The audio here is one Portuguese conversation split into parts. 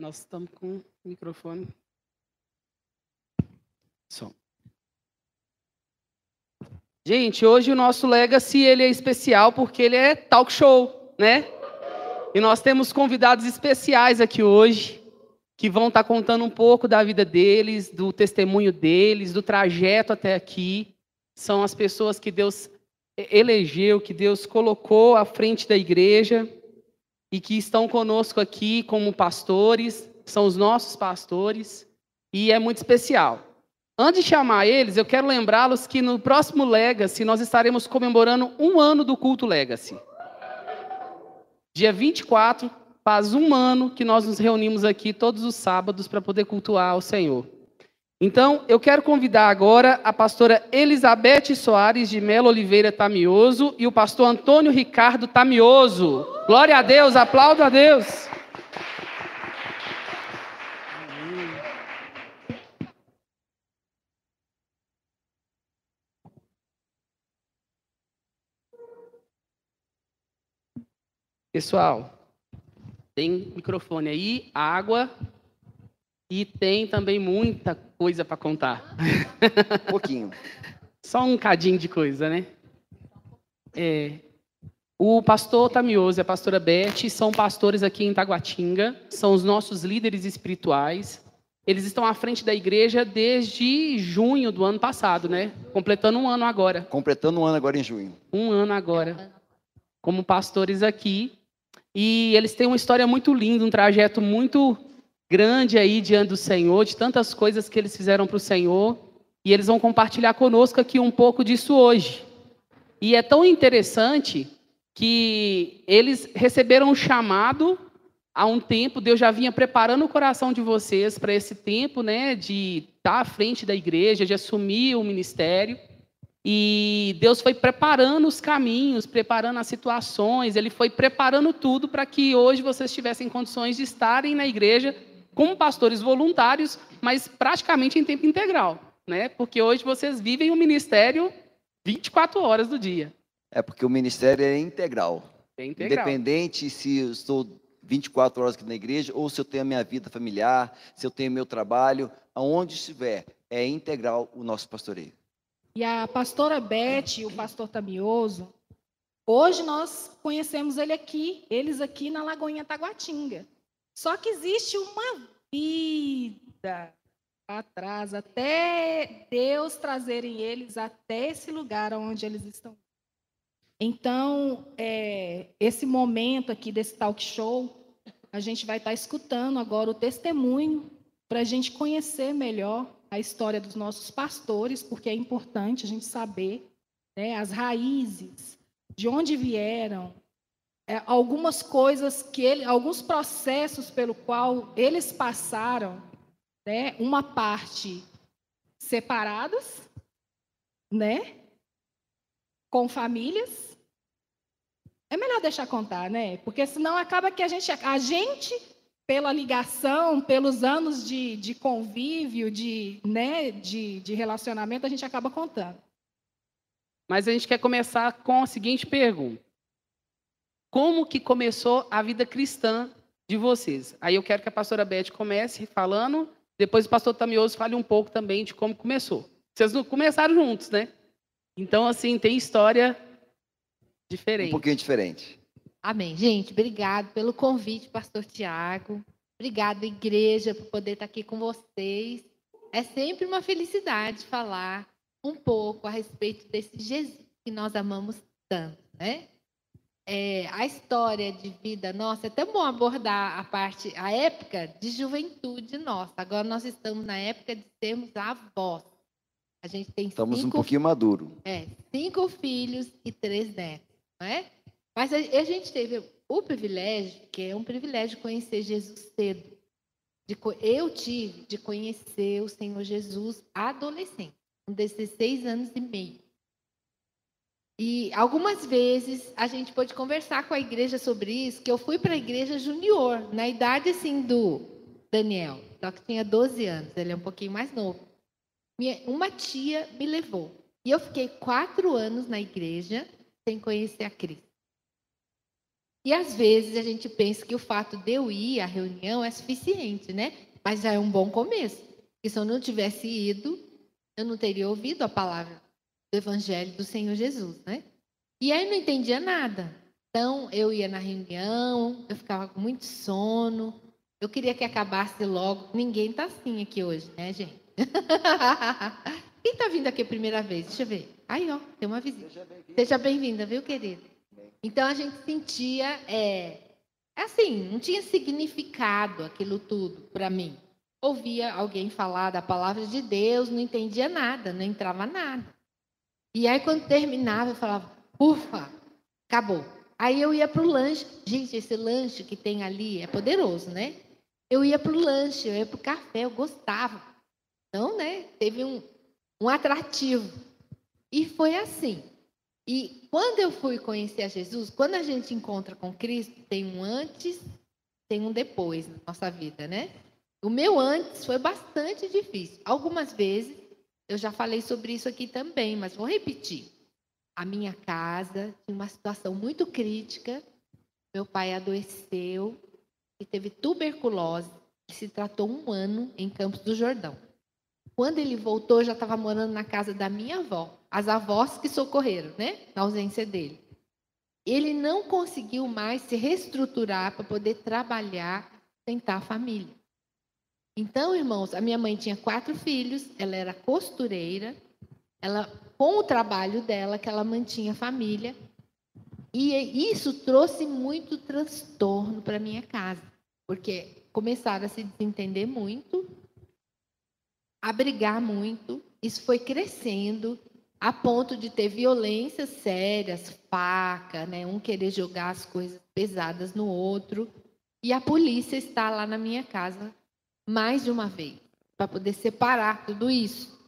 Nós estamos com o microfone. Som. Gente, hoje o nosso Legacy ele é especial porque ele é talk show, né? E nós temos convidados especiais aqui hoje que vão estar contando um pouco da vida deles, do testemunho deles, do trajeto até aqui. São as pessoas que Deus elegeu, que Deus colocou à frente da igreja e que estão conosco aqui como pastores, são os nossos pastores, e é muito especial. Antes de chamar eles, eu quero lembrá-los que no próximo Legacy nós estaremos comemorando um ano do culto Legacy. Dia 24, faz um ano que nós nos reunimos aqui todos os sábados para poder cultuar ao Senhor. Então, eu quero convidar agora a pastora Elizabeth Soares de Melo Oliveira Tamioso e o pastor Antônio Ricardo Tamioso. Glória a Deus, aplaudo a Deus. Pessoal, tem microfone aí, água e tem também muita coisa para contar. Um pouquinho. Só um cadinho de coisa, né? É, o pastor Tamioso e a pastora Beth são pastores aqui em Taguatinga, são os nossos líderes espirituais. Eles estão à frente da igreja desde junho do ano passado, né? Completando um ano agora. Completando um ano agora em junho. Um ano agora. Como pastores aqui. E eles têm uma história muito linda, um trajeto muito grande aí diante do Senhor, de tantas coisas que eles fizeram para o Senhor, e eles vão compartilhar conosco aqui um pouco disso hoje. E é tão interessante que eles receberam um chamado há um tempo, Deus já vinha preparando o coração de vocês para esse tempo, né, de estar à frente da igreja, de assumir o ministério. E Deus foi preparando os caminhos, preparando as situações, Ele foi preparando tudo para que hoje vocês tivessem condições de estarem na igreja como pastores voluntários, mas praticamente em tempo integral, né? Porque hoje vocês vivem o ministério 24 horas do dia. É porque o ministério é integral. É integral. Independente se eu estou 24 horas aqui na igreja ou se eu tenho a minha vida familiar, se eu tenho meu trabalho, aonde estiver, é integral o nosso pastoreio. E a pastora Beth e o pastor Tamioso, hoje nós conhecemos ele aqui, eles aqui na Lagoinha Taguatinga. Só que existe uma vida atrás, até Deus trazerem eles até esse lugar onde eles estão. Então, é, esse momento aqui desse talk show, a gente vai estar escutando agora o testemunho para a gente conhecer melhor a história dos nossos pastores, porque é importante a gente saber né, as raízes, de onde vieram, é, algumas coisas que ele, alguns processos pelo qual eles passaram, né, uma parte separadas, né, com famílias. É melhor deixar contar, né? Porque senão acaba que a gente, a gente pela ligação, pelos anos de, de convívio, de, né, de, de relacionamento, a gente acaba contando. Mas a gente quer começar com a seguinte pergunta como que começou a vida cristã de vocês. Aí eu quero que a pastora Beth comece falando, depois o pastor Tamioso fale um pouco também de como começou. Vocês não começaram juntos, né? Então, assim, tem história diferente. Um pouquinho diferente. Amém. Gente, obrigado pelo convite, pastor Tiago. Obrigado, igreja, por poder estar aqui com vocês. É sempre uma felicidade falar um pouco a respeito desse Jesus que nós amamos tanto, né? É, a história de vida nossa, é tão bom abordar a parte, a época de juventude nossa. Agora nós estamos na época de sermos avós. A gente tem estamos cinco, um pouquinho maduro. É, cinco filhos e três netos, não é? Mas a, a gente teve o privilégio, que é um privilégio conhecer Jesus cedo. De, eu tive de conhecer o Senhor Jesus adolescente, com 16 anos e meio. E algumas vezes a gente pôde conversar com a igreja sobre isso, que eu fui para a igreja junior, na idade assim do Daniel, só que tinha 12 anos, ele é um pouquinho mais novo. Minha, uma tia me levou. E eu fiquei quatro anos na igreja sem conhecer a Cristo. E às vezes a gente pensa que o fato de eu ir à reunião é suficiente, né? Mas já é um bom começo. Porque se eu não tivesse ido, eu não teria ouvido a palavra do Evangelho do Senhor Jesus, né? E aí não entendia nada. Então eu ia na reunião, eu ficava com muito sono, eu queria que acabasse logo. Ninguém está assim aqui hoje, né, gente? Quem está vindo aqui a primeira vez? Deixa eu ver. Aí, ó, tem uma visita. Seja bem-vinda, viu, querida? Então a gente sentia, é, assim, não tinha significado aquilo tudo para mim. Ouvia alguém falar da palavra de Deus, não entendia nada, não entrava nada. E aí quando terminava, eu falava, ufa, acabou. Aí eu ia para o lanche. Gente, esse lanche que tem ali é poderoso, né? Eu ia para o lanche, eu ia para o café, eu gostava. Então, né, teve um, um atrativo. E foi assim. E quando eu fui conhecer a Jesus, quando a gente encontra com Cristo, tem um antes, tem um depois na nossa vida, né? O meu antes foi bastante difícil. Algumas vezes, eu já falei sobre isso aqui também, mas vou repetir. A minha casa tinha uma situação muito crítica. Meu pai adoeceu, que teve tuberculose e se tratou um ano em Campos do Jordão. Quando ele voltou, já estava morando na casa da minha avó, as avós que socorreram, né? Na ausência dele. Ele não conseguiu mais se reestruturar para poder trabalhar, tentar a família. Então, irmãos, a minha mãe tinha quatro filhos, ela era costureira, ela com o trabalho dela que ela mantinha a família, e isso trouxe muito transtorno para minha casa porque começaram a se desentender muito, a brigar muito, isso foi crescendo a ponto de ter violências sérias, faca, né? um querer jogar as coisas pesadas no outro. E a polícia está lá na minha casa mais de uma vez, para poder separar tudo isso.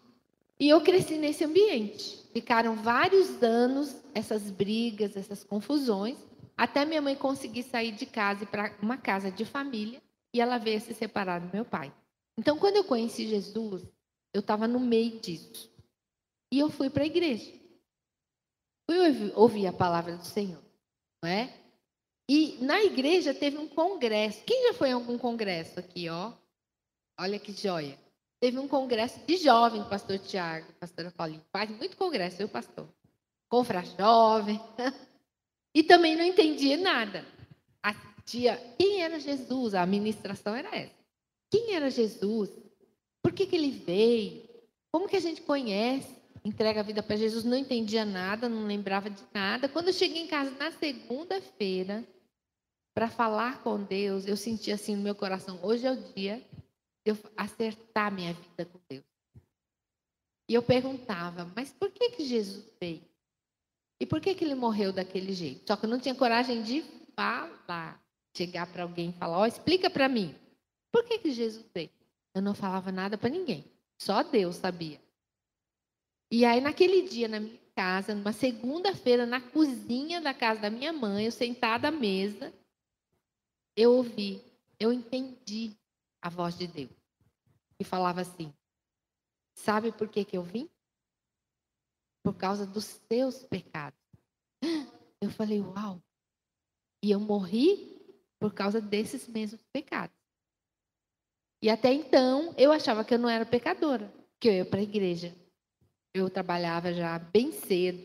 E eu cresci nesse ambiente. Ficaram vários anos essas brigas, essas confusões, até minha mãe conseguir sair de casa para uma casa de família e ela veio se separar do meu pai. Então, quando eu conheci Jesus, eu estava no meio disso. E eu fui para a igreja. Fui ouvir a palavra do Senhor, não é? E na igreja teve um congresso. Quem já foi em algum congresso aqui, ó? Olha que joia. Teve um congresso de jovem, pastor Tiago, pastora Paulinho. Faz muito congresso, eu, pastor. Confra jovem. E também não entendia nada. A tia, quem era Jesus? A administração era essa. Quem era Jesus? Por que, que ele veio? Como que a gente conhece? Entrega a vida para Jesus, não entendia nada, não lembrava de nada. Quando eu cheguei em casa na segunda-feira, para falar com Deus, eu senti assim no meu coração: hoje é o dia eu acertar minha vida com Deus. E eu perguntava: mas por que, que Jesus veio? E por que, que ele morreu daquele jeito? Só que eu não tinha coragem de falar. Chegar para alguém e falar, ó, oh, explica para mim. Por que, que Jesus veio? Eu não falava nada para ninguém. Só Deus sabia. E aí, naquele dia, na minha casa, numa segunda-feira, na cozinha da casa da minha mãe, eu sentada à mesa, eu ouvi, eu entendi a voz de Deus. E falava assim: Sabe por que, que eu vim? por causa dos seus pecados. Eu falei, uau. E eu morri por causa desses mesmos pecados. E até então, eu achava que eu não era pecadora, que eu ia para a igreja. Eu trabalhava já bem cedo,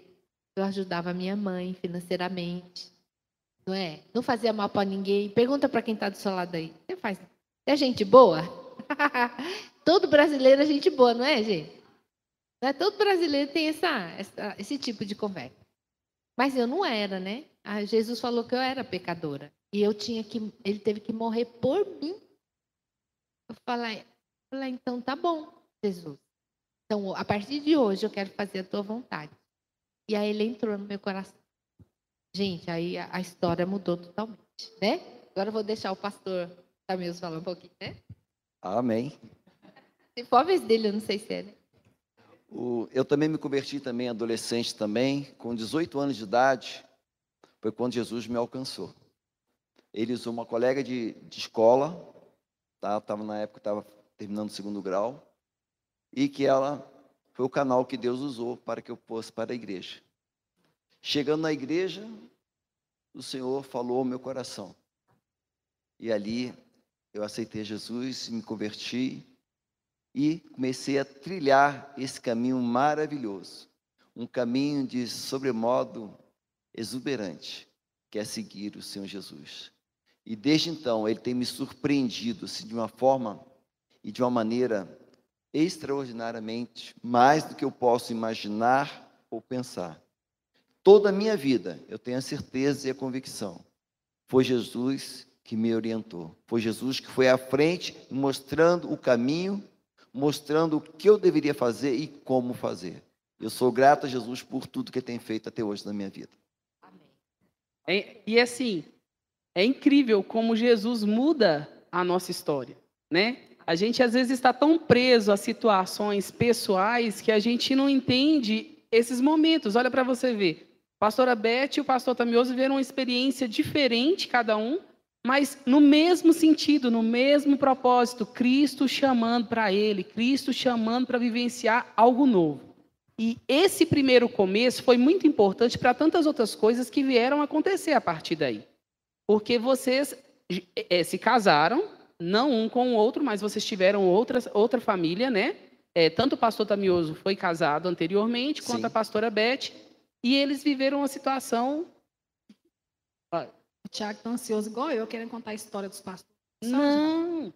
eu ajudava minha mãe financeiramente. Não é? Não fazia mal para ninguém. Pergunta para quem está do seu lado aí. Você faz. É gente boa? Todo brasileiro é gente boa, não é, gente? Né? Todo brasileiro tem essa, essa, esse tipo de conversa. Mas eu não era, né? Ah, Jesus falou que eu era pecadora. E eu tinha que, ele teve que morrer por mim. Eu falei, falei, então tá bom, Jesus. Então, a partir de hoje eu quero fazer a tua vontade. E aí ele entrou no meu coração. Gente, aí a, a história mudou totalmente, né? Agora eu vou deixar o pastor Tamils falar um pouquinho, né? Amém. Se for a vez dele, eu não sei se é, né? O, eu também me converti também adolescente também, com 18 anos de idade, foi quando Jesus me alcançou. Ele usou uma colega de, de escola, tá? Tava na época estava terminando o segundo grau, e que ela foi o canal que Deus usou para que eu fosse para a igreja. Chegando na igreja, o Senhor falou ao meu coração. E ali eu aceitei Jesus, me converti e comecei a trilhar esse caminho maravilhoso, um caminho de sobremodo exuberante, que é seguir o Senhor Jesus. E desde então ele tem me surpreendido assim, de uma forma e de uma maneira extraordinariamente mais do que eu posso imaginar ou pensar. Toda a minha vida, eu tenho a certeza e a convicção, foi Jesus que me orientou. Foi Jesus que foi à frente, mostrando o caminho, mostrando o que eu deveria fazer e como fazer. Eu sou grato a Jesus por tudo que ele tem feito até hoje na minha vida. É, e assim, é incrível como Jesus muda a nossa história, né? A gente às vezes está tão preso a situações pessoais que a gente não entende esses momentos. Olha para você ver. Pastora Beth e o pastor Tamioso viveram uma experiência diferente, cada um, mas no mesmo sentido, no mesmo propósito, Cristo chamando para ele, Cristo chamando para vivenciar algo novo. E esse primeiro começo foi muito importante para tantas outras coisas que vieram acontecer a partir daí. Porque vocês é, se casaram, não um com o outro, mas vocês tiveram outra, outra família, né? É, tanto o pastor Tamioso foi casado anteriormente, quanto Sim. a pastora Beth. E eles viveram uma situação. O Tiago está ansioso, igual eu, querendo contar a história dos pastores. Não.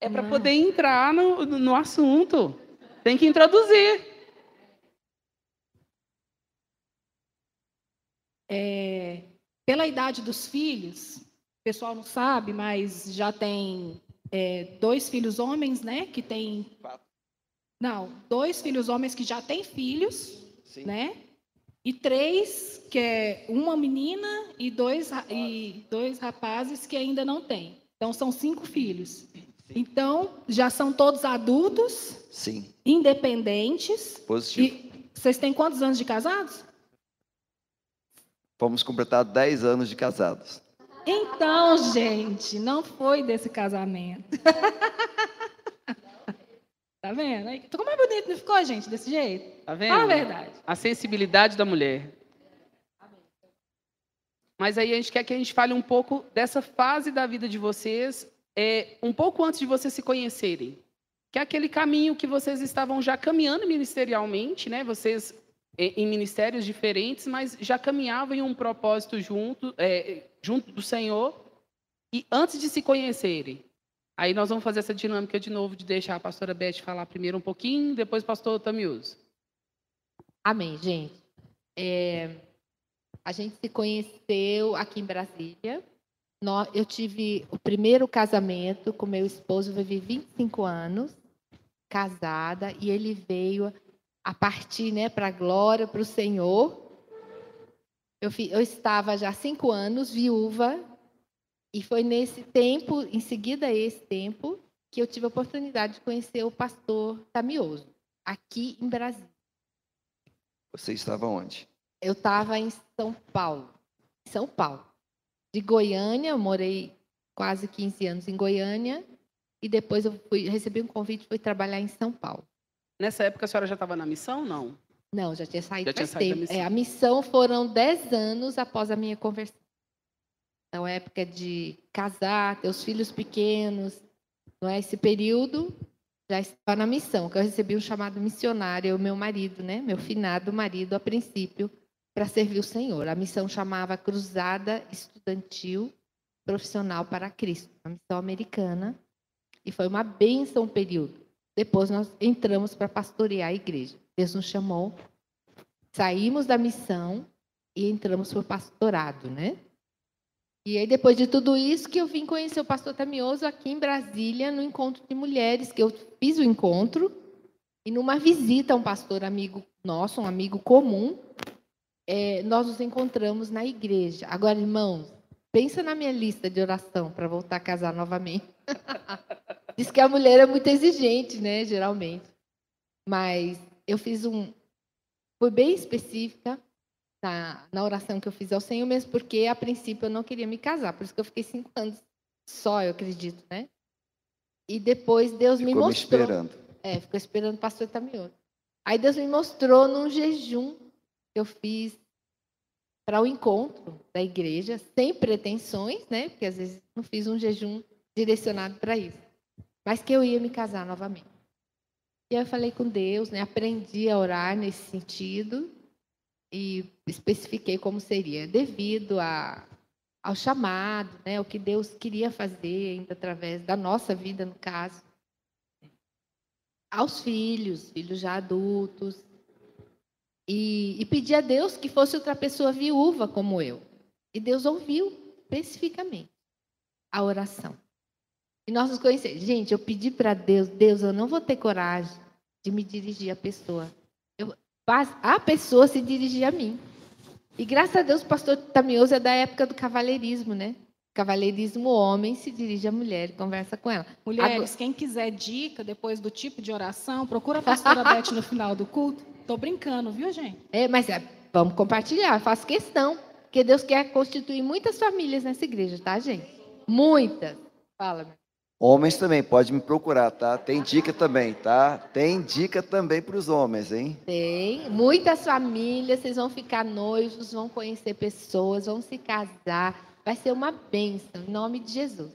É para poder entrar no, no assunto. Tem que introduzir. É, pela idade dos filhos, o pessoal não sabe, mas já tem é, dois filhos homens, né? Que tem. Não, dois filhos homens que já têm filhos, Sim. né? E três, que é uma menina e dois, e dois rapazes que ainda não têm. Então, são cinco filhos. Então, já são todos adultos, Sim. independentes. Positivo. E vocês têm quantos anos de casados? Vamos completar 10 anos de casados. Então, gente, não foi desse casamento. Tá vendo? Ficou mais bonito, não ficou, gente, desse jeito? Tá vendo? Fala a verdade. A sensibilidade da mulher. Mas aí a gente quer que a gente fale um pouco dessa fase da vida de vocês, é, um pouco antes de vocês se conhecerem. Que é aquele caminho que vocês estavam já caminhando ministerialmente, né? Vocês em ministérios diferentes, mas já caminhavam em um propósito junto, é, junto do Senhor. E antes de se conhecerem, Aí nós vamos fazer essa dinâmica de novo de deixar a pastora Beth falar primeiro um pouquinho, depois o pastor Tamiuso. Amém, gente. É, a gente se conheceu aqui em Brasília. Eu tive o primeiro casamento com meu esposo, vivi 25 anos, casada, e ele veio a partir né, para a glória, para o Senhor. Eu, eu estava já cinco anos viúva, e foi nesse tempo, em seguida a esse tempo, que eu tive a oportunidade de conhecer o pastor Tamioso, aqui em Brasília. Você estava onde? Eu estava em São Paulo. São Paulo. De Goiânia, eu morei quase 15 anos em Goiânia. E depois eu fui, recebi um convite e fui trabalhar em São Paulo. Nessa época a senhora já estava na missão, não? Não, já tinha saído já tinha saído tempo. Missão. É, a missão foram 10 anos após a minha conversão. Então, época de casar, ter os filhos pequenos, não é? Esse período já estava na missão, que eu recebi um chamado missionário, o meu marido, né? Meu finado marido, a princípio, para servir o Senhor. A missão chamava Cruzada Estudantil Profissional para Cristo, uma missão americana, e foi uma bênção o período. Depois nós entramos para pastorear a igreja. Deus nos chamou, saímos da missão e entramos para o pastorado, né? E aí, depois de tudo isso, que eu vim conhecer o pastor Tamioso aqui em Brasília, no encontro de mulheres, que eu fiz o encontro, e numa visita a um pastor amigo nosso, um amigo comum, é, nós nos encontramos na igreja. Agora, irmãos, pensa na minha lista de oração para voltar a casar novamente. Diz que a mulher é muito exigente, né, geralmente. Mas eu fiz um. Foi bem específica na, na oração que eu fiz ao Senhor, mesmo porque, a princípio, eu não queria me casar. Por isso que eu fiquei cinco anos só, eu acredito, né? E depois Deus ficou me mostrou. Me esperando. É, ficou esperando o pastor Tamioto. Aí Deus me mostrou num jejum que eu fiz para o encontro da igreja, sem pretensões, né? Porque às vezes não fiz um jejum direcionado para isso. Mas que eu ia me casar novamente. E aí eu falei com Deus, né? Aprendi a orar nesse sentido e especifiquei como seria, devido a, ao chamado, né? O que Deus queria fazer ainda através da nossa vida, no caso, aos filhos, filhos já adultos, e, e pedi a Deus que fosse outra pessoa viúva como eu. E Deus ouviu especificamente a oração. E nós nos conhecemos. Gente, eu pedi para Deus, Deus, eu não vou ter coragem de me dirigir à pessoa. A pessoa se dirigir a mim. E graças a Deus o pastor Tamioso é da época do cavalheirismo, né? Cavalheirismo homem se dirige à mulher e conversa com ela. Mulheres, Agora... quem quiser dica depois do tipo de oração, procura a pastora Beth no final do culto. Tô brincando, viu, gente? É, mas é, vamos compartilhar, faço questão. Porque Deus quer constituir muitas famílias nessa igreja, tá, gente? Muitas. Fala, meu. Homens também, pode me procurar, tá? Tem dica também, tá? Tem dica também para os homens, hein? Tem. Muitas famílias, vocês vão ficar noivos, vão conhecer pessoas, vão se casar. Vai ser uma bênção, em nome de Jesus.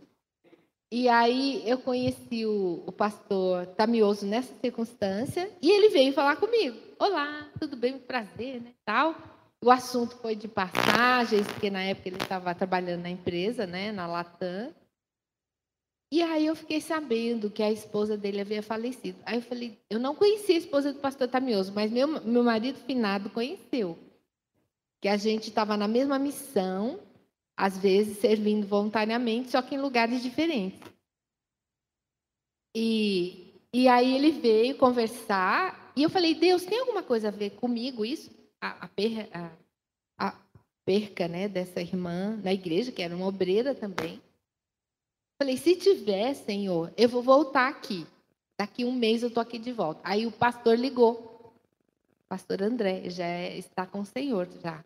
E aí eu conheci o, o pastor Tamioso nessa circunstância e ele veio falar comigo. Olá, tudo bem? Prazer, né? Tal. O assunto foi de passagens, porque na época ele estava trabalhando na empresa, né, na Latam. E aí eu fiquei sabendo que a esposa dele havia falecido. Aí eu falei, eu não conhecia a esposa do pastor Tamioso, mas meu, meu marido finado conheceu. Que a gente estava na mesma missão, às vezes servindo voluntariamente, só que em lugares diferentes. E, e aí ele veio conversar, e eu falei, Deus, tem alguma coisa a ver comigo isso? A, a, per, a, a perca né, dessa irmã na igreja, que era uma obreira também. Falei, se tiver, Senhor, eu vou voltar aqui. Daqui um mês eu estou aqui de volta. Aí o pastor ligou. O pastor André já é, está com o Senhor já.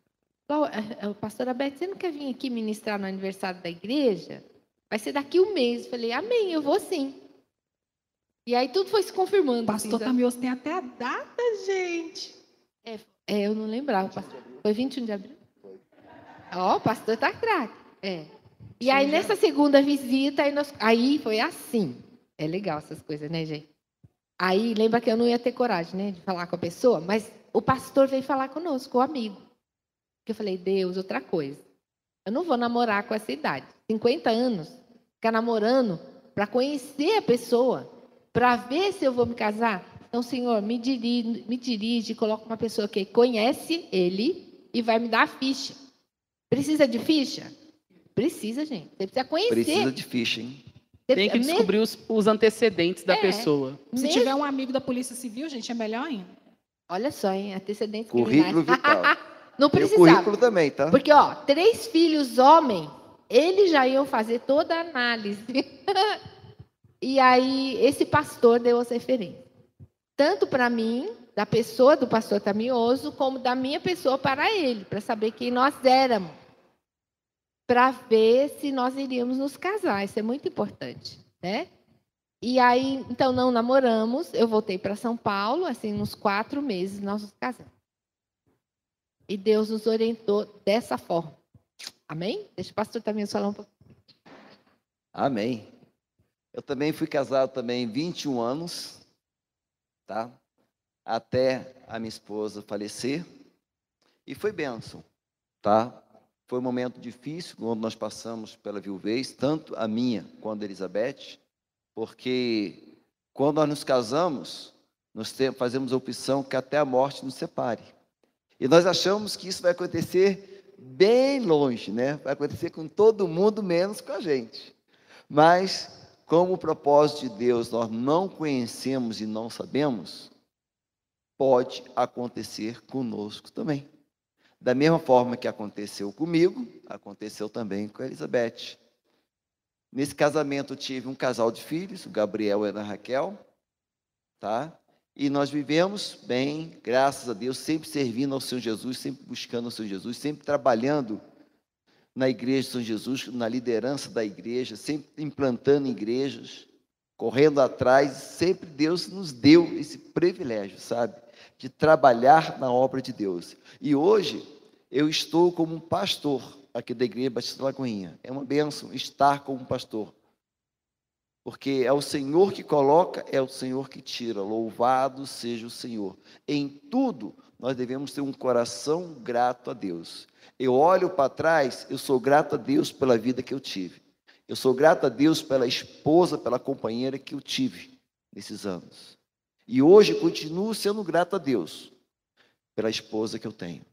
É, é, pastora Beth, você não quer vir aqui ministrar no aniversário da igreja? Vai ser daqui um mês. Falei, amém, eu vou sim. E aí tudo foi se confirmando. Pastor assim, Tamioso tem até a data, gente. É, é, eu não lembrava. Pastor. Foi 21 de abril? Ó, oh, o pastor está craque. É. E aí, nessa segunda visita, aí, nós, aí foi assim. É legal essas coisas, né, gente? Aí, lembra que eu não ia ter coragem, né, de falar com a pessoa, mas o pastor veio falar conosco, o amigo. Que eu falei, Deus, outra coisa. Eu não vou namorar com essa idade. 50 anos, ficar namorando para conhecer a pessoa, para ver se eu vou me casar. Então, Senhor, me dirige, me dirige, coloca uma pessoa que conhece ele e vai me dar a ficha. Precisa de ficha? Precisa, gente. Você precisa conhecer. Precisa de ficha, hein? Tem que descobrir os, os antecedentes da é, pessoa. Se mesmo... tiver um amigo da Polícia Civil, gente, é melhor ainda. Olha só, hein? Antecedentes Currículo vital. Não precisava. o currículo também, tá? Porque, ó, três filhos homem, eles já iam fazer toda a análise. e aí, esse pastor deu as referências. Tanto para mim, da pessoa do pastor Tamioso, como da minha pessoa para ele, para saber quem nós éramos para ver se nós iríamos nos casar. Isso é muito importante, né? E aí, então, não namoramos. Eu voltei para São Paulo, assim, nos quatro meses nós nos casamos. E Deus nos orientou dessa forma. Amém? Deixa o pastor também falar um pouco. Amém. Eu também fui casado também 21 anos, tá? Até a minha esposa falecer. E foi bênção, tá? Foi um momento difícil quando nós passamos pela viuvez, tanto a minha quanto a Elizabeth, porque quando nós nos casamos, nós fazemos a opção que até a morte nos separe. E nós achamos que isso vai acontecer bem longe, né? Vai acontecer com todo mundo, menos com a gente. Mas, como o propósito de Deus nós não conhecemos e não sabemos, pode acontecer conosco também. Da mesma forma que aconteceu comigo, aconteceu também com a Elizabeth. Nesse casamento tive um casal de filhos, o Gabriel e a Raquel, tá? E nós vivemos bem, graças a Deus, sempre servindo ao Senhor Jesus, sempre buscando o Senhor Jesus, sempre trabalhando na igreja de São Jesus, na liderança da igreja, sempre implantando igrejas, correndo atrás, sempre Deus nos deu esse privilégio, sabe? De trabalhar na obra de Deus. E hoje, eu estou como um pastor aqui da Igreja Batista Lagoinha. É uma bênção estar como pastor. Porque é o Senhor que coloca, é o Senhor que tira. Louvado seja o Senhor. Em tudo, nós devemos ter um coração grato a Deus. Eu olho para trás, eu sou grato a Deus pela vida que eu tive. Eu sou grato a Deus pela esposa, pela companheira que eu tive nesses anos. E hoje continuo sendo grato a Deus pela esposa que eu tenho.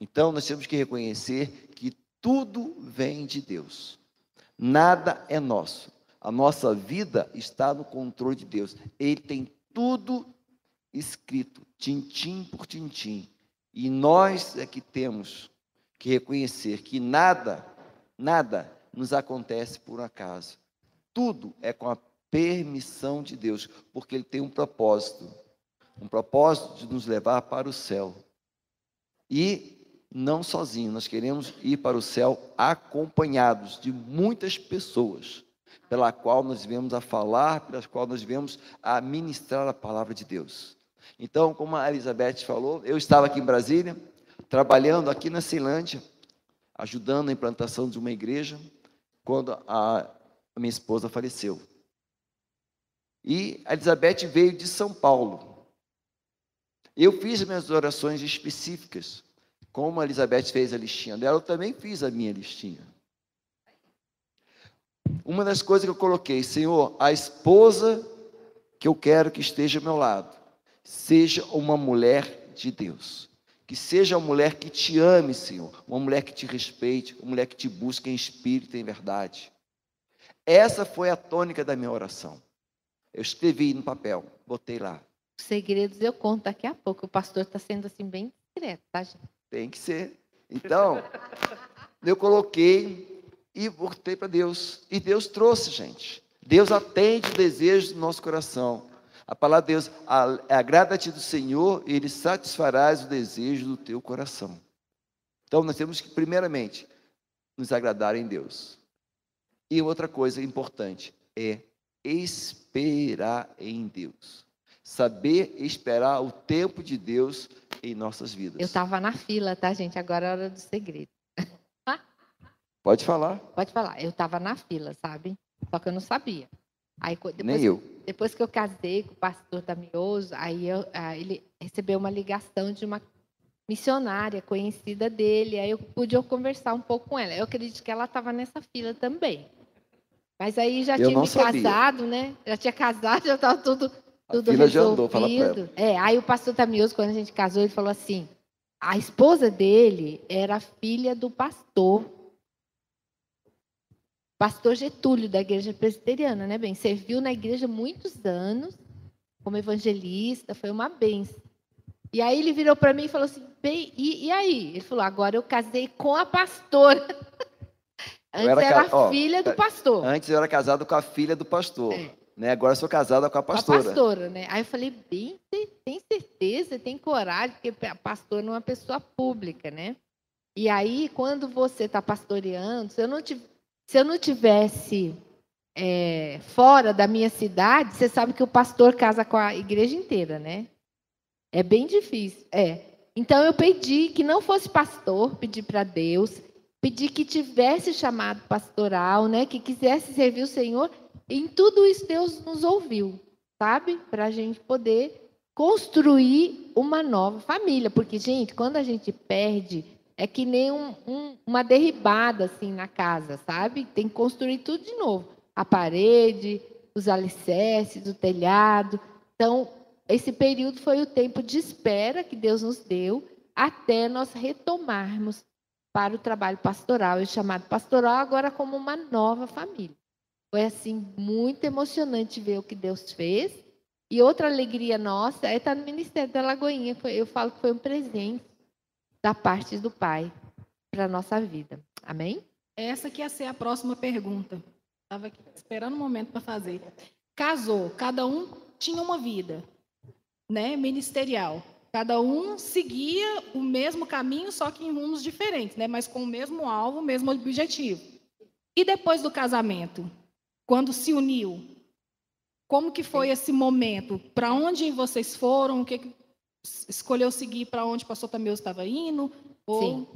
Então nós temos que reconhecer que tudo vem de Deus. Nada é nosso. A nossa vida está no controle de Deus. Ele tem tudo escrito, tintim por tintim. E nós é que temos que reconhecer que nada, nada nos acontece por acaso. Tudo é com a permissão de Deus, porque Ele tem um propósito um propósito de nos levar para o céu. E não sozinho, nós queremos ir para o céu acompanhados de muitas pessoas, pela qual nós vemos a falar, pelas qual nós vemos a ministrar a palavra de Deus. Então, como a Elizabeth falou, eu estava aqui em Brasília, trabalhando aqui na Ceilândia, ajudando a implantação de uma igreja, quando a minha esposa faleceu. E a Elizabeth veio de São Paulo. Eu fiz minhas orações específicas. Como a Elizabeth fez a listinha dela, eu também fiz a minha listinha. Uma das coisas que eu coloquei, Senhor, a esposa que eu quero que esteja ao meu lado, seja uma mulher de Deus. Que seja uma mulher que te ame, Senhor. Uma mulher que te respeite, uma mulher que te busque em espírito e em verdade. Essa foi a tônica da minha oração. Eu escrevi no papel, botei lá segredos eu conto daqui a pouco. O pastor está sendo assim bem direto, tá, gente? Tem que ser. Então, eu coloquei e voltei para Deus. E Deus trouxe, gente. Deus atende o desejo do nosso coração. A palavra de Deus, agrada-te do Senhor e Ele satisfarás o desejo do teu coração. Então, nós temos que, primeiramente, nos agradar em Deus. E outra coisa importante é esperar em Deus saber esperar o tempo de Deus em nossas vidas. Eu estava na fila, tá, gente? Agora é a hora do segredo. Pode falar. Pode falar. Eu estava na fila, sabe? Só que eu não sabia. Aí, depois, Nem eu. Depois que eu casei com o pastor Tamioso, aí, eu, aí ele recebeu uma ligação de uma missionária conhecida dele. Aí eu pude conversar um pouco com ela. Eu acredito que ela estava nessa fila também. Mas aí já eu tinha me sabia. casado, né? Já tinha casado, já estava tudo tudo filha já andou, fala É, aí o pastor Tamioso, quando a gente casou, ele falou assim: a esposa dele era filha do pastor. Pastor Getúlio, da igreja presbiteriana, né, bem? Serviu na igreja muitos anos como evangelista, foi uma benção. E aí ele virou para mim e falou assim: bem, e, e, aí? Ele falou: agora eu casei com a pastora. Antes era, era a filha do pastor. Antes eu era casado com a filha do pastor. É. Né? Agora sou casada com a pastora. Com a pastora, né? Aí eu falei, bem, tem certeza, tem coragem, porque a pastora não é uma pessoa pública, né? E aí, quando você está pastoreando, se eu não, tivesse, se eu não tivesse é, fora da minha cidade, você sabe que o pastor casa com a igreja inteira, né? É bem difícil. É. Então eu pedi que não fosse pastor, pedi para Deus, pedi que tivesse chamado pastoral, né? Que quisesse servir o Senhor em tudo isso, Deus nos ouviu, sabe? Para a gente poder construir uma nova família. Porque, gente, quando a gente perde, é que nem um, um, uma derribada assim na casa, sabe? Tem que construir tudo de novo. A parede, os alicerces, o telhado. Então, esse período foi o tempo de espera que Deus nos deu até nós retomarmos para o trabalho pastoral, e chamado pastoral agora como uma nova família. Foi assim muito emocionante ver o que Deus fez. E outra alegria nossa é estar no Ministério da Lagoinha. Eu falo que foi um presente da parte do Pai para a nossa vida. Amém? Essa que ia ser a próxima pergunta. Estava esperando um momento para fazer. Casou, cada um tinha uma vida, né, ministerial. Cada um seguia o mesmo caminho, só que em rumos diferentes, né, mas com o mesmo alvo, o mesmo objetivo. E depois do casamento, quando se uniu? Como que foi esse momento? Para onde vocês foram? O que escolheu seguir? Para onde o pastor Tameu estava indo? Ou... Sim.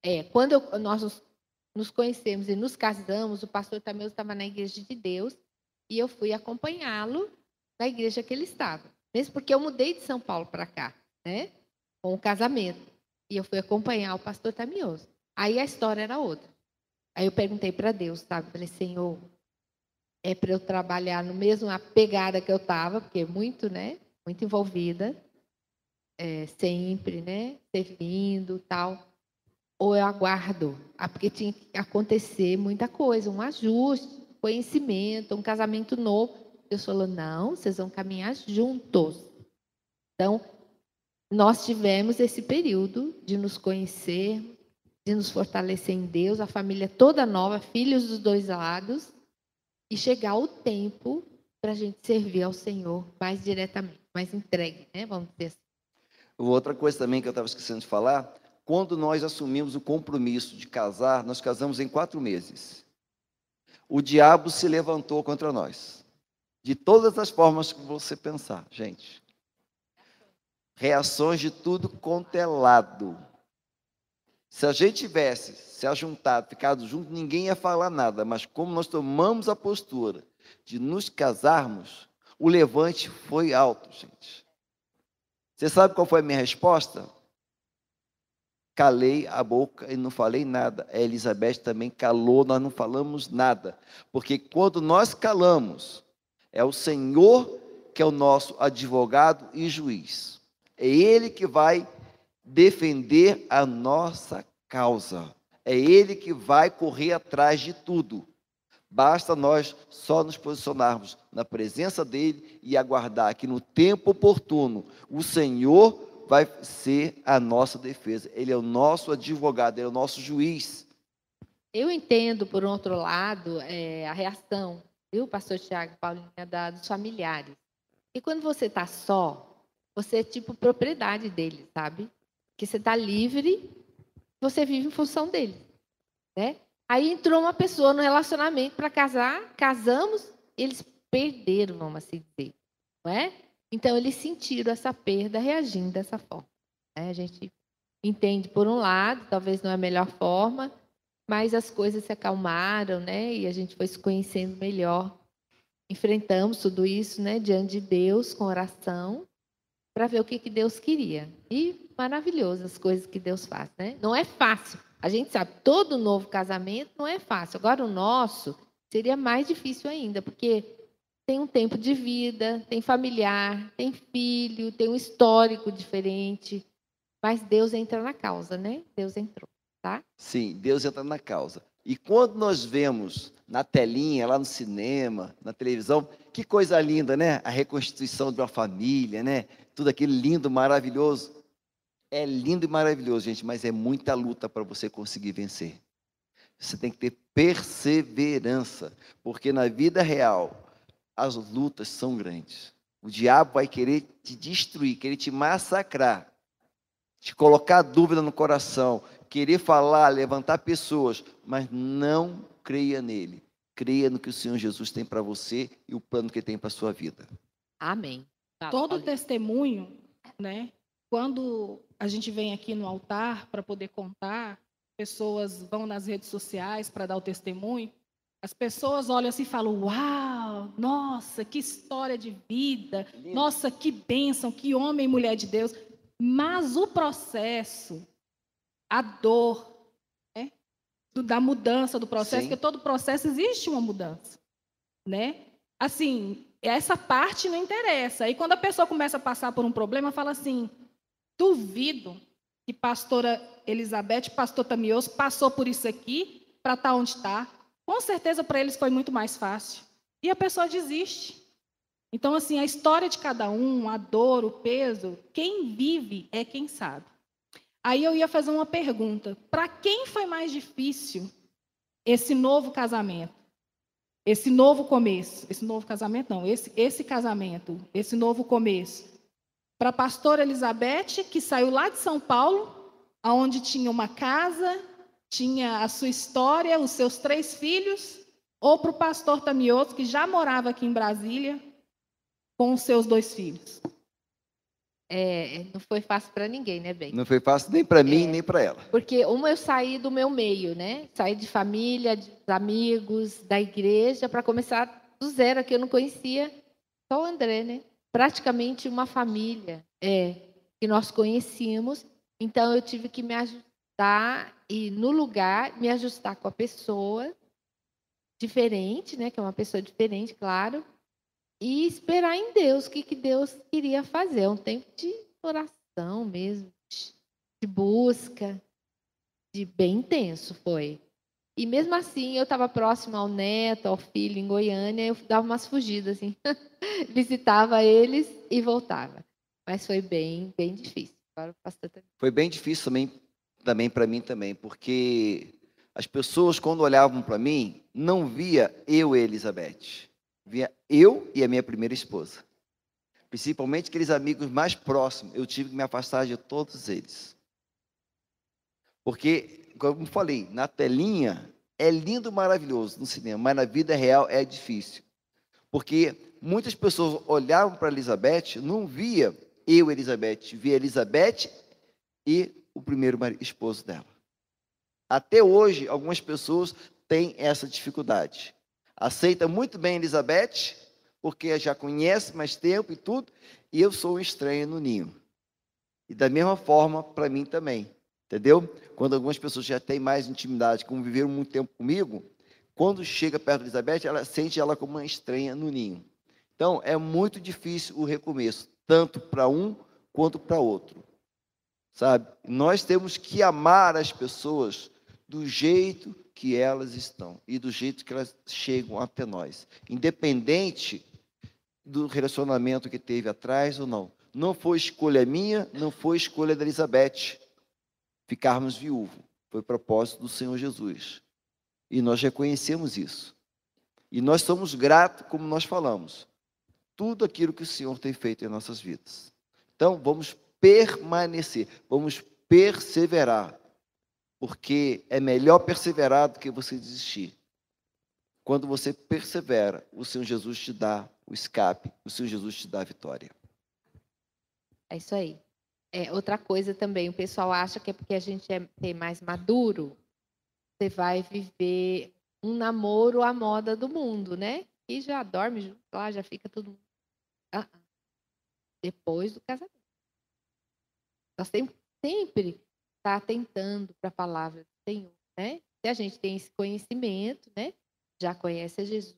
É, quando eu, nós nos, nos conhecemos e nos casamos, o pastor Tameu estava na igreja de Deus e eu fui acompanhá-lo na igreja que ele estava. Mesmo porque eu mudei de São Paulo para cá, né? Com o casamento. E eu fui acompanhar o pastor Tamioso. Aí a história era outra. Aí eu perguntei para Deus, sabe? Falei, Senhor, é para eu trabalhar no mesmo a pegada que eu estava, porque muito, né? Muito envolvida, é, sempre, né? Servindo, tal. Ou eu aguardo, ah, porque tinha que acontecer muita coisa, um ajuste, conhecimento, um casamento novo. Deus falou: não, vocês vão caminhar juntos. Então, nós tivemos esse período de nos conhecer, de nos fortalecer em Deus, a família toda nova, filhos dos dois lados, e chegar o tempo para a gente servir ao Senhor mais diretamente, mais entregue, né? Vamos dizer assim. Outra coisa também que eu estava esquecendo de falar, quando nós assumimos o compromisso de casar, nós casamos em quatro meses. O diabo se levantou contra nós. De todas as formas que você pensar, gente. Reações de tudo quanto é lado. Se a gente tivesse se ajuntado, ficado junto, ninguém ia falar nada. Mas como nós tomamos a postura de nos casarmos, o levante foi alto, gente. Você sabe qual foi a minha resposta? Calei a boca e não falei nada. A Elizabeth também calou, nós não falamos nada. Porque quando nós calamos, é o Senhor que é o nosso advogado e juiz. É Ele que vai defender a nossa causa. É Ele que vai correr atrás de tudo. Basta nós só nos posicionarmos na presença dEle e aguardar que no tempo oportuno o Senhor vai ser a nossa defesa. Ele é o nosso advogado, ele é o nosso juiz. Eu entendo, por outro lado, é, a reação, viu, pastor Tiago, Paulinha, da, dos familiares. E quando você está só, você é tipo propriedade dele, sabe? Que você está livre, você vive em função dele. Né? Aí entrou uma pessoa no relacionamento para casar, casamos, eles perderam, vamos assim dizer. Não é? Então, eles sentiram essa perda reagindo dessa forma. Né? A gente entende por um lado, talvez não é a melhor forma, mas as coisas se acalmaram, né? E a gente foi se conhecendo melhor. Enfrentamos tudo isso, né, diante de Deus com oração, para ver o que, que Deus queria. E maravilhoso as coisas que Deus faz, né? Não é fácil. A gente sabe, todo novo casamento não é fácil. Agora, o nosso seria mais difícil ainda, porque tem um tempo de vida, tem familiar, tem filho, tem um histórico diferente. Mas Deus entra na causa, né? Deus entrou, tá? Sim, Deus entra na causa. E quando nós vemos na telinha, lá no cinema, na televisão, que coisa linda, né? A reconstituição de uma família, né? Tudo aquilo lindo, maravilhoso. É lindo e maravilhoso, gente, mas é muita luta para você conseguir vencer. Você tem que ter perseverança, porque na vida real as lutas são grandes. O diabo vai querer te destruir, querer te massacrar, te colocar dúvida no coração, querer falar, levantar pessoas, mas não creia nele. Creia no que o Senhor Jesus tem para você e o plano que ele tem para a sua vida. Amém. Fala, Todo testemunho, né? Quando a gente vem aqui no altar para poder contar, pessoas vão nas redes sociais para dar o testemunho, as pessoas olham assim e falam: Uau, nossa, que história de vida, Lindo. nossa, que bênção, que homem e mulher de Deus. Mas o processo, a dor, né, da mudança do processo, Sim. porque todo processo existe uma mudança, né? Assim, essa parte não interessa. Aí quando a pessoa começa a passar por um problema, fala assim: Duvido que pastora Elizabeth, pastor Tamioso, passou por isso aqui para estar tá onde está. Com certeza para eles foi muito mais fácil. E a pessoa desiste. Então, assim, a história de cada um, a dor, o peso, quem vive é quem sabe. Aí eu ia fazer uma pergunta: para quem foi mais difícil esse novo casamento? Esse novo começo? Esse novo casamento, não, esse, esse casamento, esse novo começo para a pastora Elizabeth, que saiu lá de São Paulo, aonde tinha uma casa, tinha a sua história, os seus três filhos, ou para o pastor Tamioso, que já morava aqui em Brasília, com os seus dois filhos. É, não foi fácil para ninguém, né, Bem? Não foi fácil nem para mim, É. nem para ela. Porque uma eu saí do meu meio, né? Saí de família, de amigos, da igreja, para começar do zero, que eu não conhecia só o André, né? Praticamente uma família, é, que nós conhecíamos. Então eu tive que me ajustar e no lugar me ajustar com a pessoa diferente, né? Que é uma pessoa diferente, claro, e esperar em Deus o que, que Deus queria fazer. É um tempo de oração mesmo, de busca, de bem intenso foi. E mesmo assim, eu estava próxima ao neto, ao filho em Goiânia, eu dava umas fugidas, assim. Visitava eles e voltava. Mas foi bem, bem difícil. Foi bem difícil também, também para mim também, porque as pessoas quando olhavam para mim não via eu Elizabeth, via eu e a minha primeira esposa. Principalmente aqueles amigos mais próximos, eu tive que me afastar de todos eles. Porque, como falei, na telinha é lindo, maravilhoso no cinema, mas na vida real é difícil. Porque muitas pessoas olhavam para Elizabeth, não via eu, Elizabeth, via Elizabeth e o primeiro esposo dela. Até hoje, algumas pessoas têm essa dificuldade. Aceita muito bem Elizabeth, porque já conhece mais tempo e tudo, e eu sou um estranho no ninho. E da mesma forma, para mim também. Entendeu? Quando algumas pessoas já têm mais intimidade, como viveram muito tempo comigo, quando chega perto de Elizabeth, ela sente ela como uma estranha no ninho. Então, é muito difícil o recomeço, tanto para um quanto para outro. Sabe? Nós temos que amar as pessoas do jeito que elas estão e do jeito que elas chegam até nós, independente do relacionamento que teve atrás ou não. Não foi escolha minha, não foi escolha da Elizabeth ficarmos viúvos. Foi propósito do Senhor Jesus. E nós reconhecemos isso. E nós somos gratos, como nós falamos, tudo aquilo que o Senhor tem feito em nossas vidas. Então, vamos permanecer, vamos perseverar, porque é melhor perseverar do que você desistir. Quando você persevera, o Senhor Jesus te dá o escape, o Senhor Jesus te dá a vitória. É isso aí. É, outra coisa também, o pessoal acha que é porque a gente é, é mais maduro, você vai viver um namoro à moda do mundo, né? E já dorme junto lá, já fica mundo. Ah, ah. Depois do casamento. Nós temos sempre estar atentando para a palavra do Senhor, né? Se a gente tem esse conhecimento, né? Já conhece a Jesus,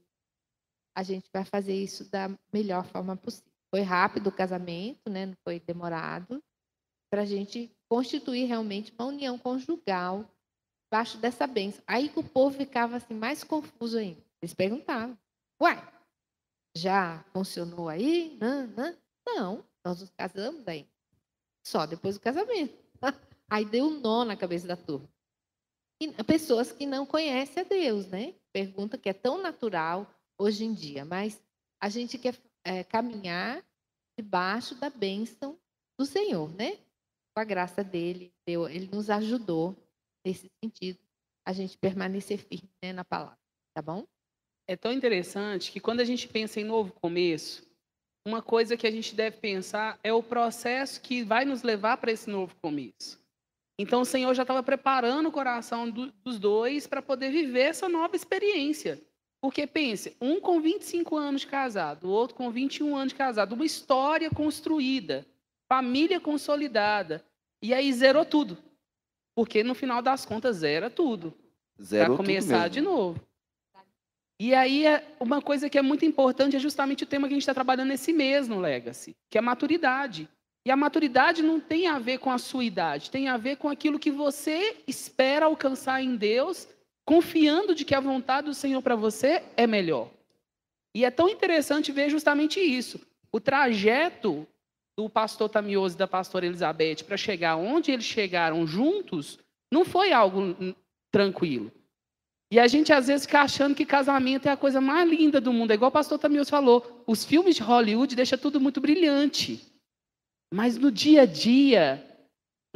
a gente vai fazer isso da melhor forma possível. Foi rápido o casamento, né? Não foi demorado para a gente constituir realmente uma união conjugal debaixo dessa bênção. Aí que o povo ficava assim mais confuso ainda. Eles perguntavam: Uai, já funcionou aí? Não, não. não nós nos casamos aí. Só depois do casamento. Aí deu um nó na cabeça da turma. E pessoas que não conhecem a Deus, né? Pergunta que é tão natural hoje em dia, mas a gente quer é, caminhar debaixo da bênção do Senhor, né? Com a graça dele, ele nos ajudou nesse sentido, a gente permanecer firme né, na palavra, tá bom? É tão interessante que quando a gente pensa em novo começo, uma coisa que a gente deve pensar é o processo que vai nos levar para esse novo começo. Então o Senhor já estava preparando o coração do, dos dois para poder viver essa nova experiência. Porque pense, um com 25 anos de casado, o outro com 21 anos de casado, uma história construída, família consolidada, e aí zerou tudo. Porque no final das contas zera tudo. Para Zero começar de novo. E aí, é- uma coisa que é muito importante é justamente o tema que a gente está trabalhando nesse mês no Legacy, que é a maturidade. E a maturidade não tem a ver com a sua idade, tem a ver com aquilo que você espera alcançar em Deus, confiando de que a vontade do Senhor para você é melhor. E é tão interessante ver justamente isso. O trajeto do pastor Tamioso e da pastora Elizabeth para chegar onde eles chegaram juntos não foi algo tranquilo. E a gente às vezes fica achando que casamento é a coisa mais linda do mundo. É igual o pastor Tamioso falou, os filmes de Hollywood deixam tudo muito brilhante. Mas no dia a dia,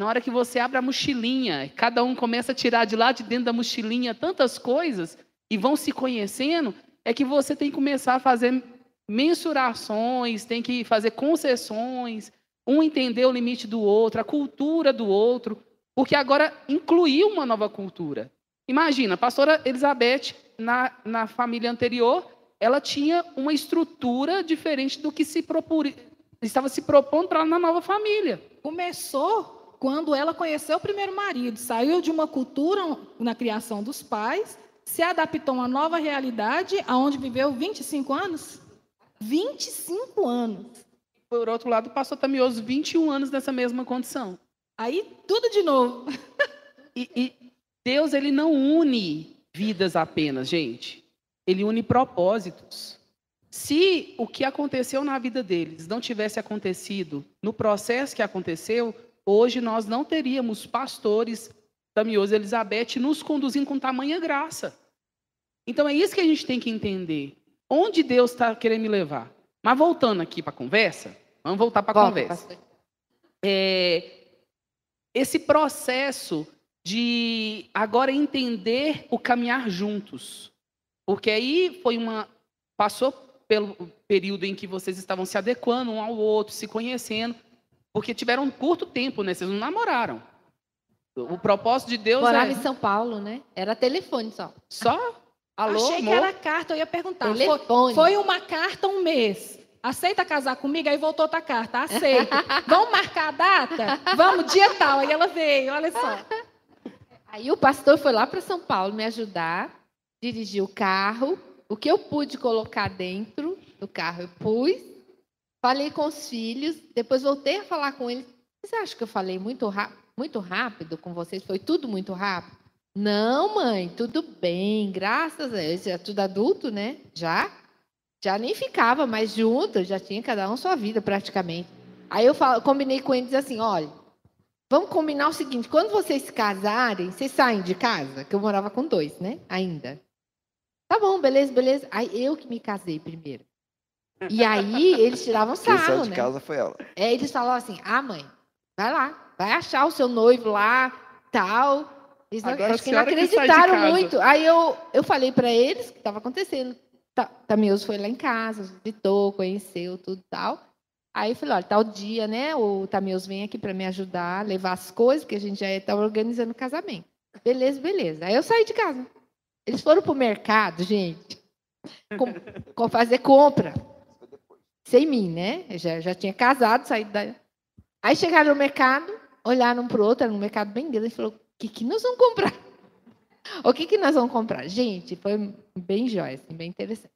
na hora que você abre a mochilinha, cada um começa a tirar de lá de dentro da mochilinha tantas coisas e vão se conhecendo, é que você tem que começar a fazer mensurações, tem que fazer concessões. um entender o limite do outro, a cultura do outro, porque agora incluiu uma nova cultura. Imagina, a pastora Elizabeth, na, na família anterior, ela tinha uma estrutura diferente do que se propor, estava se propondo para na nova família. Começou quando ela conheceu o primeiro marido, saiu de uma cultura na criação dos pais, se adaptou a uma nova realidade, aonde viveu 25 anos? 25 anos. Por outro lado, o pastor Tamioso, 21 anos nessa mesma condição. Aí, tudo de novo. e, e Deus, ele não une vidas apenas, gente. Ele une propósitos. Se o que aconteceu na vida deles não tivesse acontecido no processo que aconteceu, hoje nós não teríamos pastores da Mioso Elizabeth nos conduzindo com tamanha graça. Então é isso que a gente tem que entender. Onde Deus está querendo me levar? Mas voltando aqui para a conversa, vamos voltar para a conversa. É, esse processo de agora entender o caminhar juntos. Porque aí foi uma. Passou pelo período em que vocês estavam se adequando um ao outro, se conhecendo, porque tiveram um curto tempo, né? Vocês não namoraram. O propósito de Deus Morava é... em São Paulo, né? Era telefone só. Só? Alô, Achei amor? que era carta, eu ia perguntar. Telefone. Foi, foi uma carta um mês. Aceita casar comigo? Aí voltou outra carta. Aceito. Vamos marcar a data? Vamos, dia tal. Aí ela veio, olha só. Aí o pastor foi lá para São Paulo me ajudar, dirigiu o carro. O que eu pude colocar dentro do carro, eu pus. Falei com os filhos, depois voltei a falar com eles. Você acha que eu falei muito, muito rápido com vocês? Foi tudo muito rápido? Não, mãe, tudo bem, graças a Deus. É tudo adulto, né? Já. Já nem ficava mais junto, já tinha cada um sua vida praticamente. Aí eu falo, combinei com eles assim: olha, vamos combinar o seguinte: quando vocês se casarem, vocês saem de casa, que eu morava com dois, né? Ainda. Tá bom, beleza, beleza. Aí eu que me casei primeiro. E aí eles tiravam sarro, Quem saiu de né? casa foi ela. É, eles falavam assim: ah, mãe, vai lá, vai achar o seu noivo lá, tal. Eles não, Agora acho que não que acreditaram casa. muito. Aí eu, eu falei para eles o que estava acontecendo. Ta- Tamilson foi lá em casa, visitou, conheceu, tudo tal. Aí eu falei, olha, tal dia, né? O Tamilson vem aqui para me ajudar, levar as coisas, porque a gente já estava organizando o casamento. Beleza, beleza. Aí eu saí de casa. Eles foram pro mercado, gente, com, com fazer compra. Sem mim, né? Eu já, já tinha casado, saído da. Aí chegaram no mercado, olharam um para o outro, era um mercado bem grande, e falou: o que, que nós vamos comprar? O que, que nós vamos comprar? Gente, foi bem jóia, assim, bem interessante.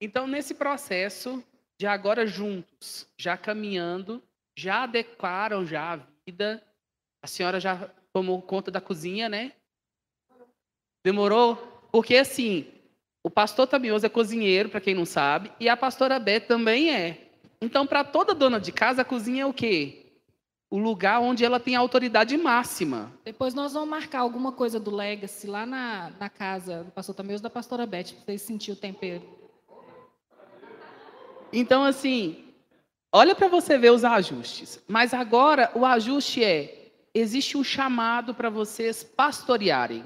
Então, nesse processo de agora juntos, já caminhando, já adequaram já a vida. A senhora já tomou conta da cozinha, né? Demorou? Porque assim, o pastor Tamioso é cozinheiro, para quem não sabe, e a pastora Beth também é. Então, para toda dona de casa, a cozinha é o quê? O lugar onde ela tem autoridade máxima. Depois nós vamos marcar alguma coisa do Legacy lá na, na casa do pastor Tameus da pastora Beth, para vocês sentirem o tempero. Então, assim, olha para você ver os ajustes. Mas agora o ajuste é: existe um chamado para vocês pastorearem.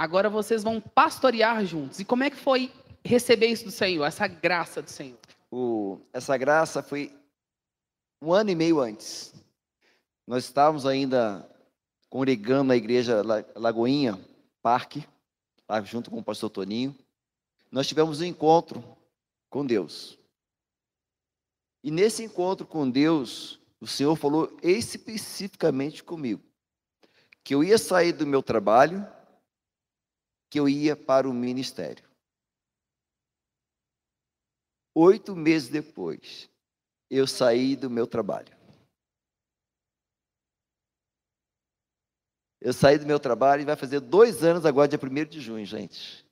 Agora vocês vão pastorear juntos. E como é que foi receber isso do Senhor, essa graça do Senhor? O- essa graça foi um ano e meio antes. Nós estávamos ainda congregando na igreja La- Lagoinha, Parque, lá junto com o pastor Toninho. Nós tivemos um encontro com Deus. E nesse encontro com Deus, o Senhor falou especificamente comigo que eu ia sair do meu trabalho, que eu ia para o ministério. Oito meses depois, eu saí do meu trabalho. Eu saí do meu trabalho e vai fazer dois anos agora, dia 1 de junho, gente.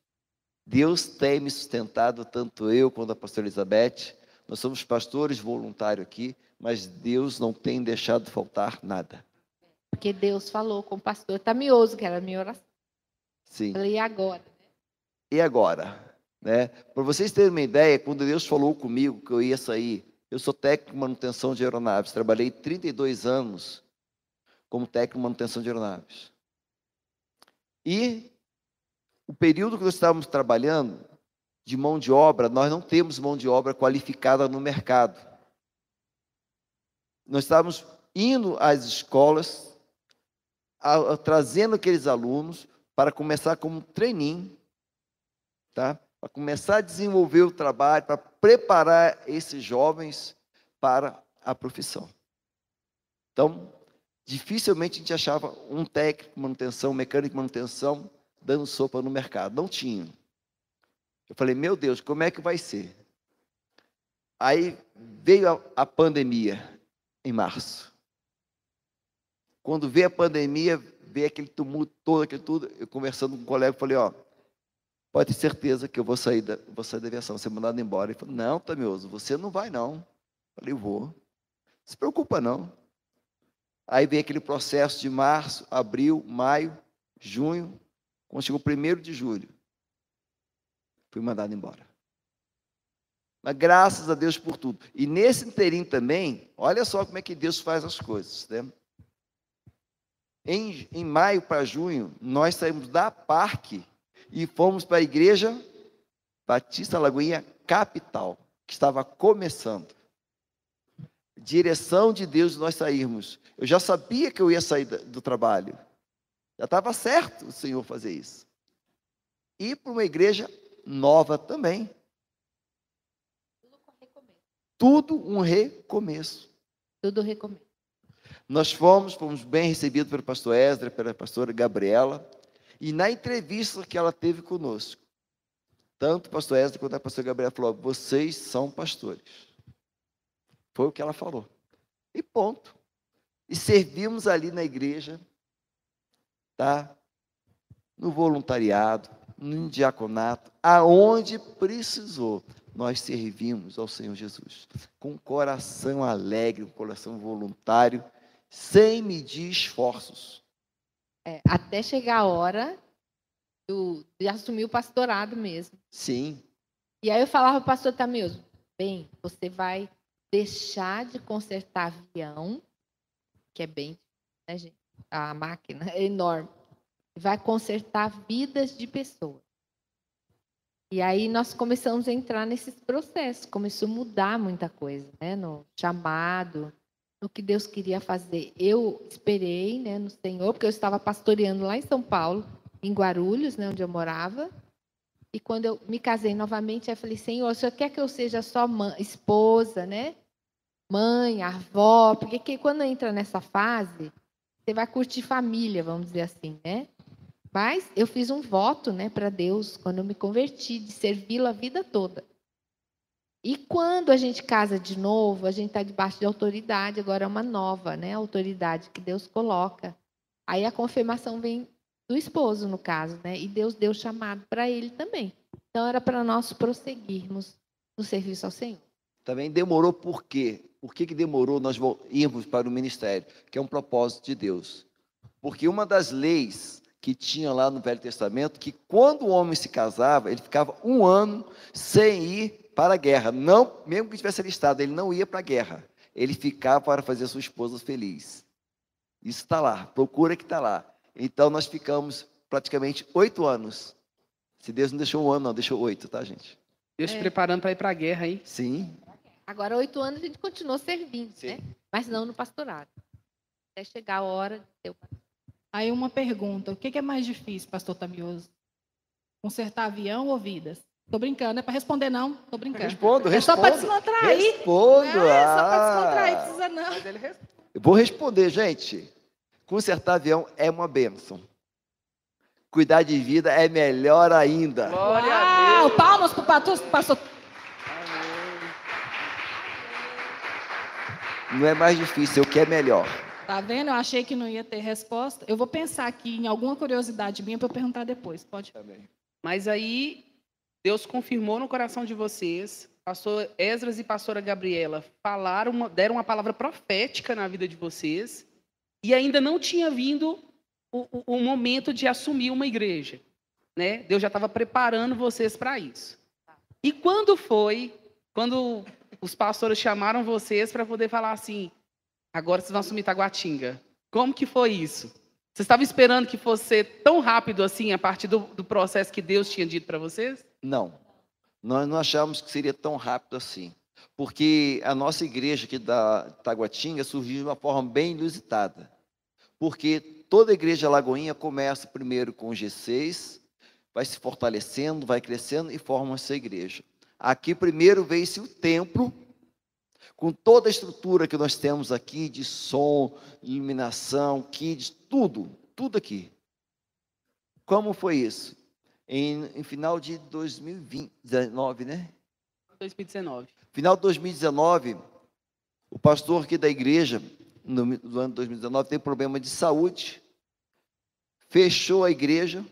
Deus tem me sustentado, tanto eu quanto a pastora Elizabeth. Nós somos pastores voluntários aqui, mas Deus não tem deixado faltar nada. Porque Deus falou com o pastor Tamioso, que era a minha oração. Sim. Falei, e agora? E agora? Né? Para vocês terem uma ideia, quando Deus falou comigo que eu ia sair, eu sou técnico de manutenção de aeronaves, trabalhei 32 anos como técnico de manutenção de aeronaves. E o período que nós estávamos trabalhando de mão de obra, nós não temos mão de obra qualificada no mercado. nós estávamos indo às escolas, a- a- trazendo aqueles alunos para começar como treininho, tá? Para começar a desenvolver o trabalho, para preparar esses jovens para a profissão. Então, dificilmente a gente achava um técnico de manutenção, um mecânico de manutenção, dando sopa no mercado. Não tinha. Eu falei, meu Deus, como é que vai ser? Aí veio a, a pandemia em março. Quando veio a pandemia, veio aquele tumulto todo, aquele tudo, eu conversando com um colega, falei, ó, pode ter certeza que eu vou sair da, vou sair da aviação, ser mandado embora. Ele falou, não, Tamioso, você não vai não. Eu falei, vou. Não se preocupa não. Aí veio aquele processo de março, abril, maio, junho, quando chegou o primeiro de julho, fui mandado embora. Mas graças a Deus por tudo. E nesse inteirinho também, olha só como é que Deus faz as coisas. Né? Em, em maio para junho, nós saímos da parque e fomos para a igreja Batista Lagoinha Capital, que estava começando. Direção de Deus nós sairmos. Eu já sabia que eu ia sair do trabalho. Já estava certo o Senhor fazer isso. E para uma igreja nova também. Tudo um recomeço. Tudo recomendo. Nós fomos, fomos bem recebidos pelo pastor Ezra, pela pastora Gabriela, e na entrevista que ela teve conosco, tanto o pastor Ezra quanto a pastora Gabriela falou: vocês são pastores. Foi o que ela falou. E ponto. E servimos ali na igreja, tá? No voluntariado, no diaconato, aonde precisou, nós servimos ao Senhor Jesus com um coração alegre, um coração voluntário, sem medir esforços. É, até chegar a hora do- de assumir o pastorado mesmo. Sim, E aí eu falava para o pastor Tamilson, bem, você vai deixar de consertar avião, que é bem, né, gente? A máquina é enorme. Vai consertar vidas de pessoas. E aí nós começamos a entrar nesses processos, começou a mudar muita coisa, né? No chamado, no que Deus queria fazer. Eu esperei, né, no Senhor, porque eu estava pastoreando lá em São Paulo, em Guarulhos, né, onde eu morava. E quando eu me casei novamente, eu falei, Senhor, o Senhor quer que eu seja só esposa, né? Mãe, avó, porque que quando entra nessa fase, você vai curtir família, vamos dizer assim, né? Mas eu fiz um voto, né, para Deus, quando eu me converti, de servi-lo a vida toda. E quando a gente casa de novo, a gente está debaixo de autoridade, agora é uma nova, né, autoridade que Deus coloca. Aí a confirmação vem do esposo, no caso, né? E Deus deu chamado para ele também. Então era para nós prosseguirmos no serviço ao Senhor. também demorou por quê? Por que, que demorou nós irmos para o ministério? Que é um propósito de Deus. Porque uma das leis que tinha lá no Velho Testamento, que quando o homem se casava, ele ficava um ano sem ir para a guerra. Não, mesmo que tivesse alistado, ele não ia para a guerra. Ele ficava para fazer a sua esposa feliz. Isso está lá, procura que está lá. Então nós ficamos praticamente oito anos. Se Deus não deixou um ano, não, deixou oito, tá, gente? Deus É. preparando para ir para a guerra aí. Sim. Agora, oito anos, a gente continuou servindo, Sim. né? Mas não no pastorado. Até chegar a hora de ter o Aí uma pergunta: o que que é mais difícil, pastor Tamioso? Consertar avião ou vidas? Tô brincando, não é para responder, não. Tô brincando. Respondo, É só para respondo. descontrair. Respondo. É, só para ah. descontrair, precisa não. Mas ele responde. Eu vou responder, gente. Consertar avião é uma bênção. Cuidar de vida é melhor ainda. Glória a Uau, Deus. palmas para o pastor, pastor. Não é mais difícil, é o que é melhor. Tá vendo? Eu achei que não ia ter resposta. Eu vou pensar aqui em alguma curiosidade minha para eu perguntar depois. Pode. Mas aí, Deus confirmou no coração de vocês, pastor Esdras e pastora Gabriela falaram, uma- deram uma palavra profética na vida de vocês, e ainda não tinha vindo o, o- o momento de assumir uma igreja. Né? Deus já estava preparando vocês para isso. E quando foi, quando os pastores chamaram vocês para poder falar assim, agora vocês vão assumir Taguatinga. Como que foi isso? Vocês estavam esperando que fosse tão rápido assim, a partir do, do processo que Deus tinha dito para vocês? Não. Nós não achávamos que seria tão rápido assim. porque a nossa igreja aqui da Taguatinga surgiu de uma forma bem inusitada. Porque toda igreja Lagoinha começa primeiro com G6, vai se fortalecendo, vai crescendo e forma essa igreja. Aqui primeiro veio-se o templo, com toda a estrutura que nós temos aqui de som, iluminação, kids, tudo, tudo aqui. Como foi isso? Em, em final de 2019, né? 2019. Final de 2019, o pastor aqui da igreja, no, no ano de 2019, teve problema de saúde, fechou a igreja,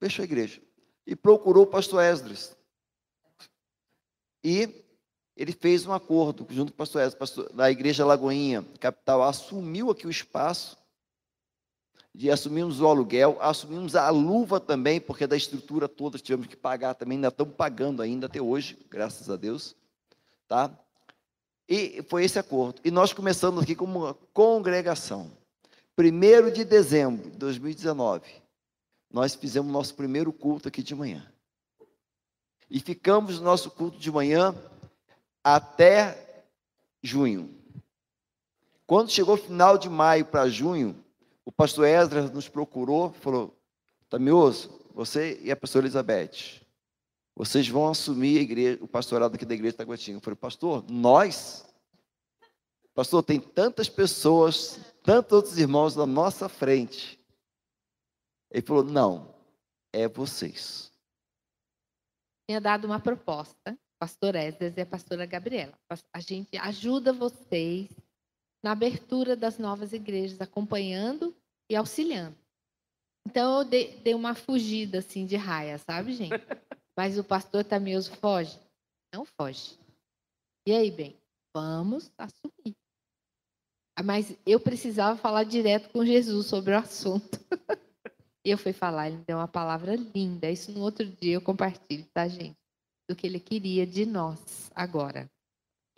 fechou a igreja, e procurou o pastor Esdras. E ele fez um acordo junto com o pastor Esdras, pastor, da igreja Lagoinha, capital, assumiu aqui o espaço, de assumimos o aluguel, assumimos a luva também, porque da estrutura toda tivemos que pagar também, ainda estamos pagando ainda até hoje, graças a Deus, tá? E foi esse acordo. E nós começamos aqui como uma congregação. 1 de dezembro de 2019, nós fizemos nosso primeiro culto aqui de manhã. E ficamos no nosso culto de manhã até junho. Quando chegou final de maio para junho, o pastor Esdras nos procurou, falou: Tamioso, você e a pastora Elizabeth, vocês vão assumir igreja, o pastorado aqui da igreja de Taguatinga. Eu falei, pastor, nós? Pastor, tem tantas pessoas, tantos outros irmãos na nossa frente. Ele falou, não, é vocês. Tinha dado uma proposta, pastor Esdras e a pastora Gabriela. A gente ajuda vocês na abertura das novas igrejas, acompanhando e auxiliando. Então eu dei, uma fugida assim de raia, sabe, gente? Mas o pastor Tamioso foge? Não foge. E aí, bem, vamos assumir. Ah, mas eu precisava falar direto com Jesus sobre o assunto. e eu fui falar, ele deu uma palavra linda. Isso no outro dia eu compartilho, tá, gente? Do que ele queria de nós agora.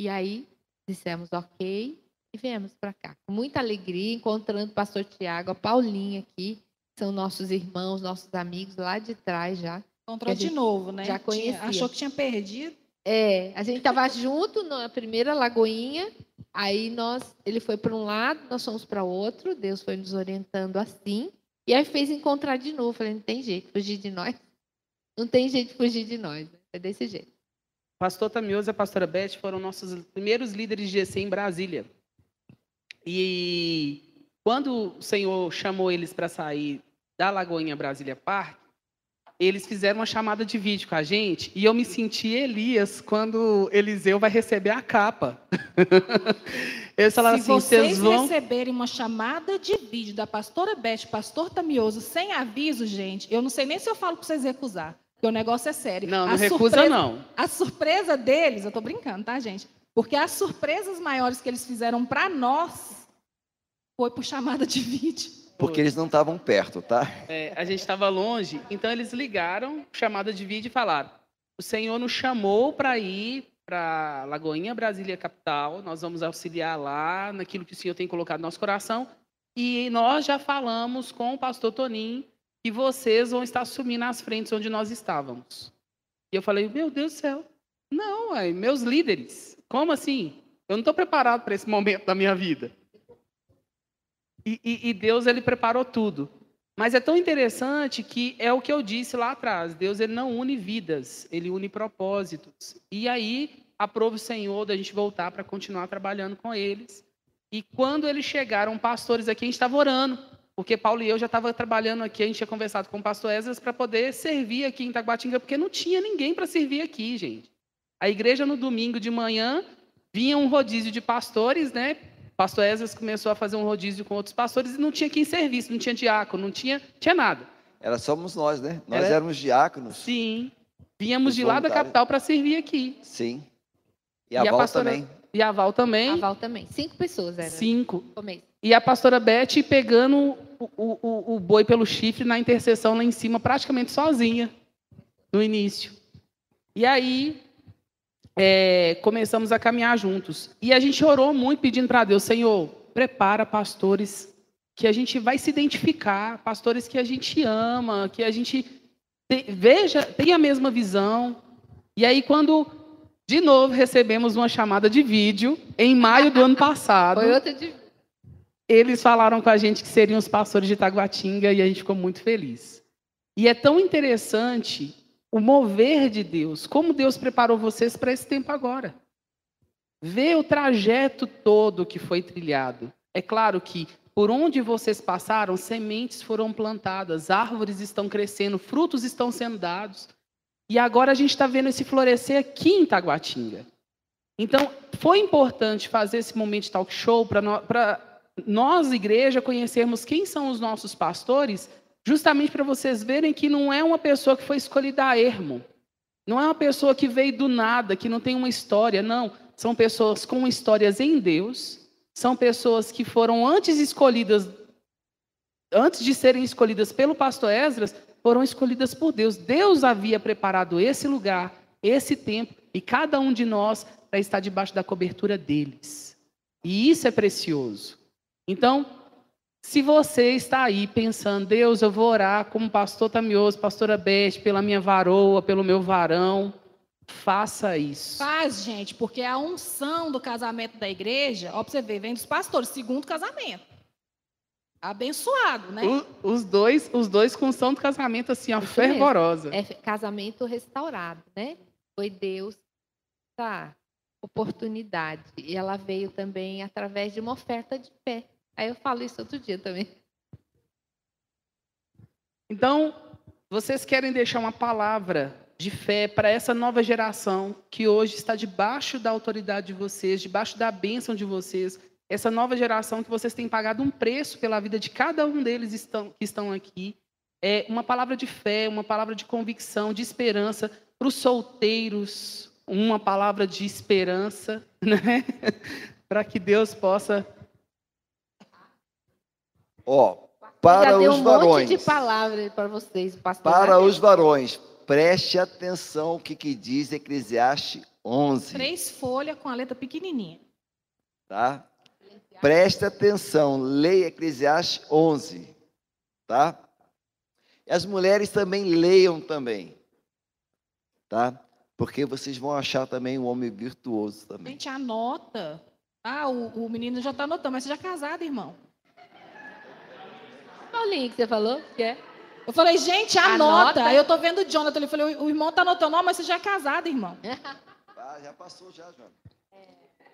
E aí dissemos ok, e viemos para cá. Com muita alegria, encontrando o pastor Tiago, a Paulinha aqui, são nossos irmãos, nossos amigos lá de trás já. Encontrou de novo, né? Já conhecia. Achou que tinha perdido. É, a gente estava junto na primeira lagoinha, aí nós, ele foi para um lado, nós fomos para outro, Deus foi nos orientando assim, e aí fez encontrar de novo. Falei, não tem jeito de fugir de nós. Não tem jeito de fugir de nós. É desse jeito. Pastor Tamioso e a pastora Beth foram nossos primeiros líderes de GC em Brasília. E quando o Senhor chamou eles para sair da Lagoinha Brasília Park, eles fizeram uma chamada de vídeo com a gente e eu me senti Elias quando Eliseu vai receber a capa. eles falaram Se assim, vocês vão... receberem uma chamada de vídeo da pastora Beth, pastor Tamioso, sem aviso, gente, eu não sei nem se eu falo para vocês recusar, porque o negócio é sério. Não, não a recusa surpresa, não. A surpresa deles, eu estou brincando, tá, gente? Porque as surpresas maiores que eles fizeram para nós foi por chamada de vídeo. Porque eles não estavam perto, tá? É, a gente estava longe, então eles ligaram, chamada de vídeo e falaram: o Senhor nos chamou para ir para Lagoinha, Brasília capital. Nós vamos auxiliar lá naquilo que o Senhor tem colocado no nosso coração. E nós já falamos com o pastor Toninho que vocês vão estar assumindo as frentes onde nós estávamos. E eu falei: meu Deus do céu, não, ué, meus líderes. Como assim? Eu não estou preparado para esse momento da minha vida. E, e, e, Deus ele preparou tudo. Mas é tão interessante que é o que eu disse lá atrás. Deus ele não une vidas, ele une propósitos. E aí aprova o Senhor da gente voltar para continuar trabalhando com eles. E quando eles chegaram, pastores aqui, a gente estava orando, porque Paulo e eu já estava trabalhando aqui, a gente tinha conversado com o pastor Esdras para poder servir aqui em Taguatinga, porque não tinha ninguém para servir aqui, gente. A igreja no domingo de manhã vinha um rodízio de pastores, né? Pastor Esdras começou a fazer um rodízio com outros pastores e não tinha quem serviço, não tinha diácono, não tinha, tinha nada. Era somos nós, né? Nós Era... éramos diáconos. Sim. Vínhamos de lá da capital para servir aqui. Sim. E a, e Val a pastora... também. E a Val também. A Val também. Cinco pessoas eram. Cinco. E a pastora Beth pegando o, o, o boi pelo chifre na intercessão lá em cima, praticamente sozinha, no início. E aí, é, começamos a caminhar juntos. E a gente orou muito pedindo para Deus, Senhor, prepara pastores que a gente vai se identificar, pastores que a gente ama, que a gente te, veja, tenha a mesma visão. E aí, quando de novo recebemos uma chamada de vídeo em maio do ano passado. Foi outra de... Eles falaram com a gente que seriam os pastores de Taguatinga e a gente ficou muito feliz. E é tão interessante o mover de Deus, como Deus preparou vocês para esse tempo agora. Ver o trajeto todo que foi trilhado. É claro que por onde vocês passaram, sementes foram plantadas, árvores estão crescendo, frutos estão sendo dados. E agora a gente está vendo esse florescer aqui em Taguatinga. Então, foi importante fazer esse momento de talk show para nós, igreja, conhecermos quem são os nossos pastores, justamente para vocês verem que não é uma pessoa que foi escolhida a ermo. Não é uma pessoa que veio do nada, que não tem uma história, não. São pessoas com histórias em Deus, são pessoas que foram antes escolhidas, antes de serem escolhidas pelo pastor Esdras, foram escolhidas por Deus. Deus havia preparado esse lugar, esse tempo, e cada um de nós para estar debaixo da cobertura deles. E isso é precioso. Então, se você está aí pensando, Deus, eu vou orar como pastor Tamioso, pastora Beth, pela minha varoa, pelo meu varão, Faça isso. Faz, gente, porque a unção do casamento da igreja, ó, pra você ver, vem dos pastores, segundo casamento. Abençoado, né? O, os dois, os dois com unção do casamento assim, ó, fervorosa. É casamento restaurado, né? Foi Deus tá oportunidade. E ela veio também através de uma oferta de fé. Aí eu falo isso outro dia também. Então, vocês querem deixar uma palavra de fé para essa nova geração que hoje está debaixo da autoridade de vocês, debaixo da bênção de vocês, essa nova geração que vocês têm pagado um preço pela vida de cada um deles estão, que estão aqui. É uma palavra de fé, uma palavra de convicção, de esperança para os solteiros, uma palavra de esperança, né? para que Deus possa. Ó, para Já os um varões. monte de palavras para vocês, pastor. Para os varões, Preste atenção o que, que diz Eclesiastes 11. Três folhas com a letra pequenininha. Tá? Preste atenção, leia Eclesiastes 11. Tá? E as mulheres também leiam também. Tá? Porque vocês vão achar também um homem virtuoso também. Gente, anota. Ah, o, o menino já está anotando, mas você já é casado, irmão. Paulinho, que você falou? Que é? Eu falei, gente, anota. anota. Aí eu tô vendo o Jonathan. Ele falou, o irmão tá anotando. Não, mas você já é casado, irmão. Ah, já passou já, Jonathan.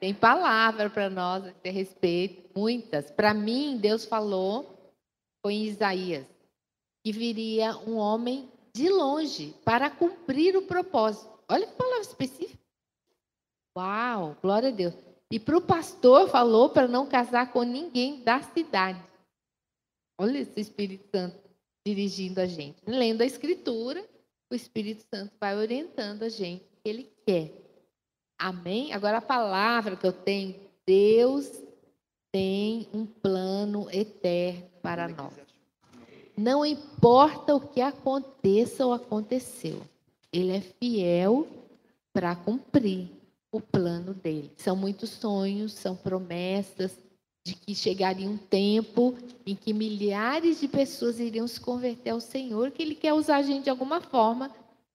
Tem palavra para nós a ter respeito, muitas. Para mim, Deus falou, foi em Isaías, que viria um homem de longe para cumprir o propósito. Olha que palavra específica. Uau, glória a Deus. E para o pastor falou para não casar com ninguém da cidade. Olha esse Espírito Santo dirigindo a gente. Lendo a Escritura, o Espírito Santo vai orientando a gente o que ele quer. Amém? Agora a palavra que eu tenho, Deus tem um plano eterno para nós. Não importa o que aconteça ou aconteceu, ele é fiel para cumprir o plano dele. São muitos sonhos, são promessas, de que chegaria um tempo em que milhares de pessoas iriam se converter ao Senhor, que Ele quer usar a gente de alguma forma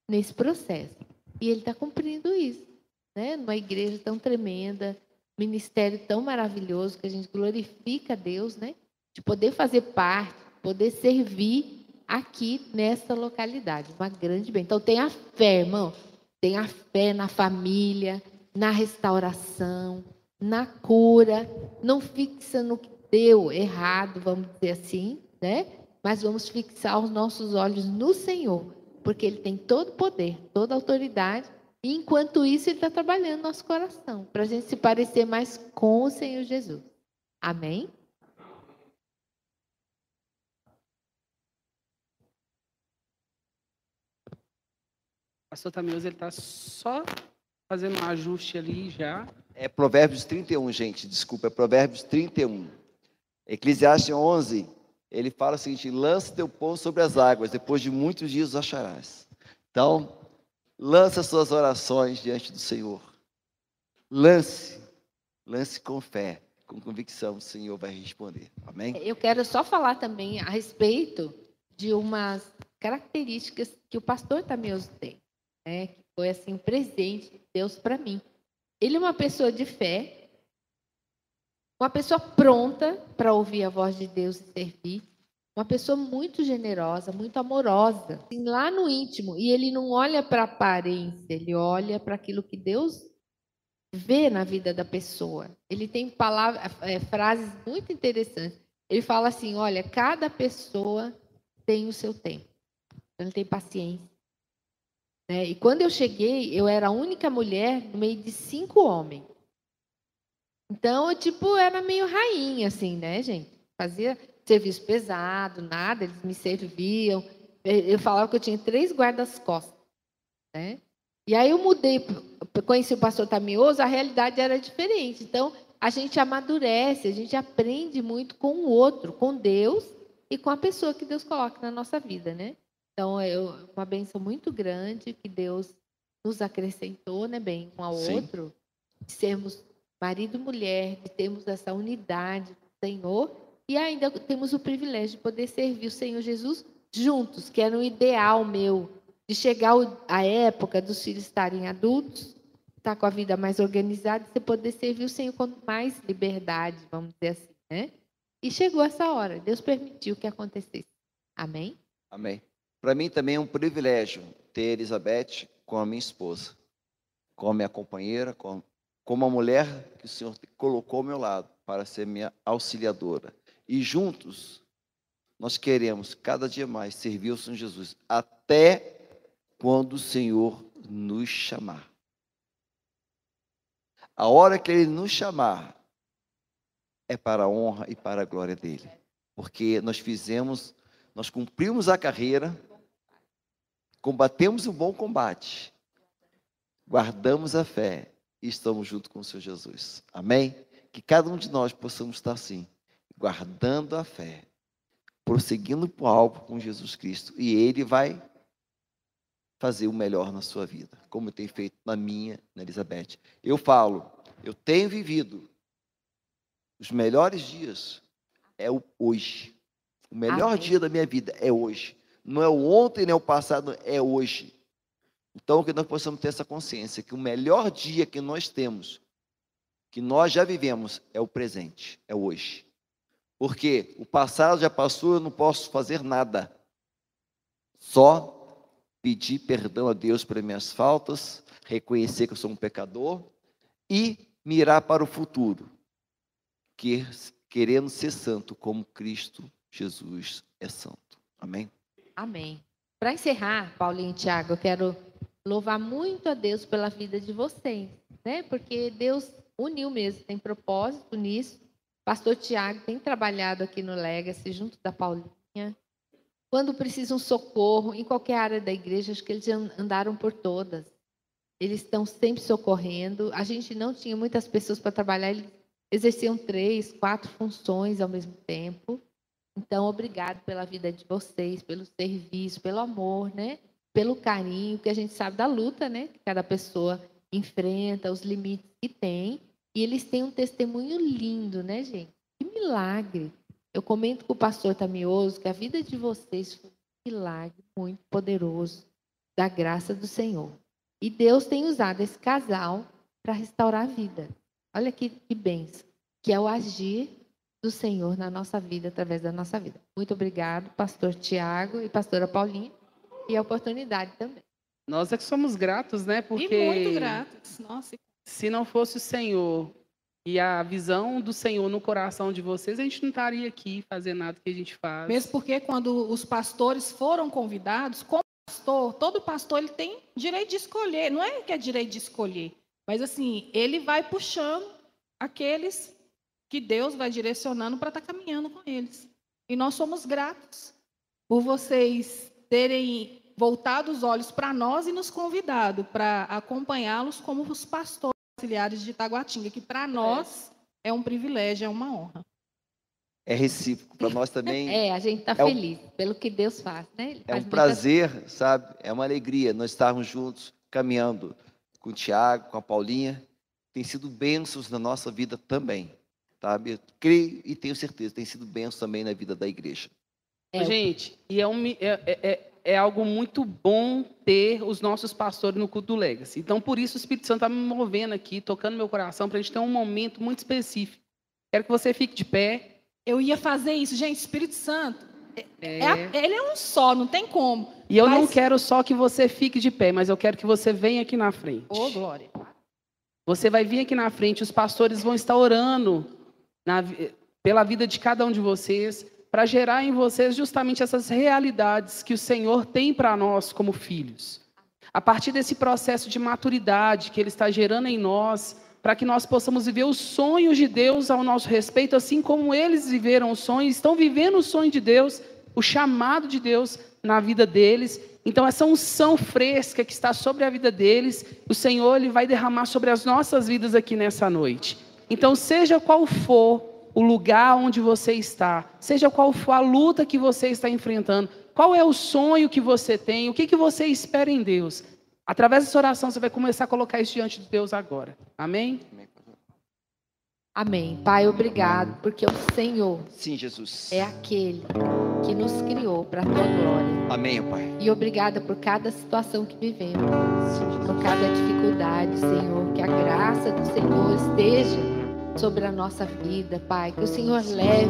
nesse processo. E Ele está cumprindo isso, né? Numa igreja tão tremenda, ministério tão maravilhoso que a gente glorifica a Deus, né? De poder fazer parte, poder servir aqui nessa localidade, uma grande bem. Então tenha fé, irmão, tenha fé na família, na restauração, na cura, não fixa no que deu errado, vamos dizer assim, né? Mas vamos fixar os nossos olhos no Senhor, porque Ele tem todo o poder, toda a autoridade, e enquanto isso Ele está trabalhando no nosso coração, para a gente se parecer mais com o Senhor Jesus. Amém? Pastor Tamioso, ele está só fazendo um ajuste ali já. É Provérbios 31, gente, desculpa, é Provérbios 31. Eclesiastes 11, ele fala o seguinte: lança teu pão sobre as águas, depois de muitos dias os acharás. Então, lança suas orações diante do Senhor. Lance, lance com fé, com convicção, o Senhor vai responder. Amém? Eu quero só falar também a respeito de umas características que o pastor Tamioso tem. Né? Foi assim presente de Deus para mim. Ele é uma pessoa de fé, uma pessoa pronta para ouvir a voz de Deus e servir, uma pessoa muito generosa, muito amorosa, assim, lá no íntimo. E ele não olha para a aparência, ele olha para aquilo que Deus vê na vida da pessoa. Ele tem palavras, é, frases muito interessantes. Ele fala assim: olha, cada pessoa tem o seu tempo. Ele tem paciência. Né? E quando eu cheguei, eu era a única mulher no meio de cinco homens. Então, eu, tipo, era meio rainha, assim, né, gente? Fazia serviço pesado, nada, eles me serviam. Eu falava que eu tinha três guardas-costas, né? E aí eu mudei, conheci o pastor Tamioso, a realidade era diferente. Então, a gente amadurece, a gente aprende muito com o outro, com Deus e com a pessoa que Deus coloca na nossa vida, né? Então, é uma benção muito grande que Deus nos acrescentou, né, bem, um ao Sim. outro, de sermos marido e mulher, de termos essa unidade do Senhor e ainda temos o privilégio de poder servir o Senhor Jesus juntos, que era um ideal meu, de chegar a época dos filhos estarem adultos, estar com a vida mais organizada, e você poder servir o Senhor com mais liberdade, vamos dizer assim, né? E chegou essa hora, Deus permitiu que acontecesse. Amém? Amém. Para mim também é um privilégio ter Elizabeth como a minha esposa, como minha companheira, como, como a mulher que o Senhor colocou ao meu lado para ser minha auxiliadora. E juntos nós queremos cada dia mais servir ao Senhor Jesus até quando o Senhor nos chamar. A hora que Ele nos chamar é para a honra e para a glória dele. Porque nós fizemos, nós cumprimos a carreira, combatemos o bom combate, guardamos a fé e estamos junto com o Senhor Jesus. Amém? Que cada um de nós possamos estar assim, guardando a fé, prosseguindo para o alvo com Jesus Cristo. E Ele vai fazer o melhor na sua vida, como tem feito na minha, na Elizabeth. Eu falo, eu tenho vivido os melhores dias é o hoje. O melhor Amém. dia da minha vida é hoje. Não é o ontem nem o passado, é hoje. Então, que nós possamos ter essa consciência que o melhor dia que nós temos, que nós já vivemos, é o presente, é hoje. Porque o passado já passou, eu não posso fazer nada. Só pedir perdão a Deus pelas minhas faltas, reconhecer que eu sou um pecador e mirar para o futuro, que querendo ser santo como Cristo Jesus é santo. Amém? Amém. Para encerrar, Paulinho e Tiago, eu quero louvar muito a Deus pela vida de vocês, né? Porque Deus uniu mesmo, tem propósito nisso. Pastor Tiago tem trabalhado aqui no Legacy junto da Paulinha, quando precisam socorro, em qualquer área da igreja, acho que eles andaram por todas. Eles estão sempre socorrendo. A gente não tinha muitas pessoas para trabalhar, eles exerciam três, quatro funções ao mesmo tempo. Então, obrigado pela vida de vocês, pelo serviço, pelo amor, né? Pelo carinho, que a gente sabe da luta, né? Que cada pessoa enfrenta, os limites que tem. E eles têm um testemunho lindo, né, gente? Que milagre. Eu comento com o pastor Tamioso que a vida de vocês foi um milagre muito poderoso da graça do Senhor. E Deus tem usado esse casal para restaurar a vida. Olha que, que benção, que é o agir do Senhor na nossa vida, através da nossa vida. Muito obrigado, pastor Tiago e pastora Paulinha, e a oportunidade também. Nós é que somos gratos, né? Porque e muito gratos. Nossa. Se não fosse o Senhor e a visão do Senhor no coração de vocês, a gente não estaria aqui fazendo nada que a gente faz. Mesmo porque quando os pastores foram convidados, como pastor, todo pastor ele tem direito de escolher, não é que é direito de escolher, mas assim, ele vai puxando aqueles que Deus vai direcionando para estar tá caminhando com eles. E nós somos gratos por vocês terem voltado os olhos para nós e nos convidado para acompanhá-los como os pastores auxiliares de Taguatinga, que para nós é um privilégio, é uma honra. É recíproco, para nós também. É, a gente está é feliz um, pelo que Deus faz, né? é um prazer, sabe? É uma alegria nós estarmos juntos, caminhando com o Tiago, com a Paulinha. Tem sido bênçãos na nossa vida também, sabe? Eu creio e tenho certeza, tem sido bênçãos também na vida da igreja. É, gente, e é, um, é, é, é é algo muito bom ter os nossos pastores no culto do Legacy. Então, por isso, o Espírito Santo está me movendo aqui, tocando meu coração, para a gente ter um momento muito específico. Quero que você fique de pé. Eu ia fazer isso, gente. Espírito Santo, É, é a- ele é um só, não tem como. E eu não Mas- quero só que você fique de pé, mas eu quero que você venha aqui na frente. Ô, glória. Você vai vir aqui na frente, os pastores vão estar orando na pela vida de cada um de vocês, para gerar em vocês justamente essas realidades que o Senhor tem para nós como filhos. A partir desse processo de maturidade que Ele está gerando em nós, para que nós possamos viver os sonhos de Deus ao nosso respeito, assim como eles viveram os sonhos, estão vivendo o sonho de Deus, o chamado de Deus na vida deles. Então, essa unção fresca que está sobre a vida deles, o Senhor ele vai derramar sobre as nossas vidas aqui nessa noite. Então, seja qual for o lugar onde você está, seja qual for a luta que você está enfrentando, qual é o sonho que você tem, o que, que você espera em Deus. Através dessa oração, você vai começar a colocar isso diante de Deus agora. Amém? Amém. Pai, obrigado, porque o Senhor Sim, Jesus. é aquele que nos criou para a tua glória. Amém, Pai. E obrigada por cada situação que vivemos, Sim, por cada dificuldade, Senhor. Que a graça do Senhor esteja sobre a nossa vida, Pai. Que o Senhor leve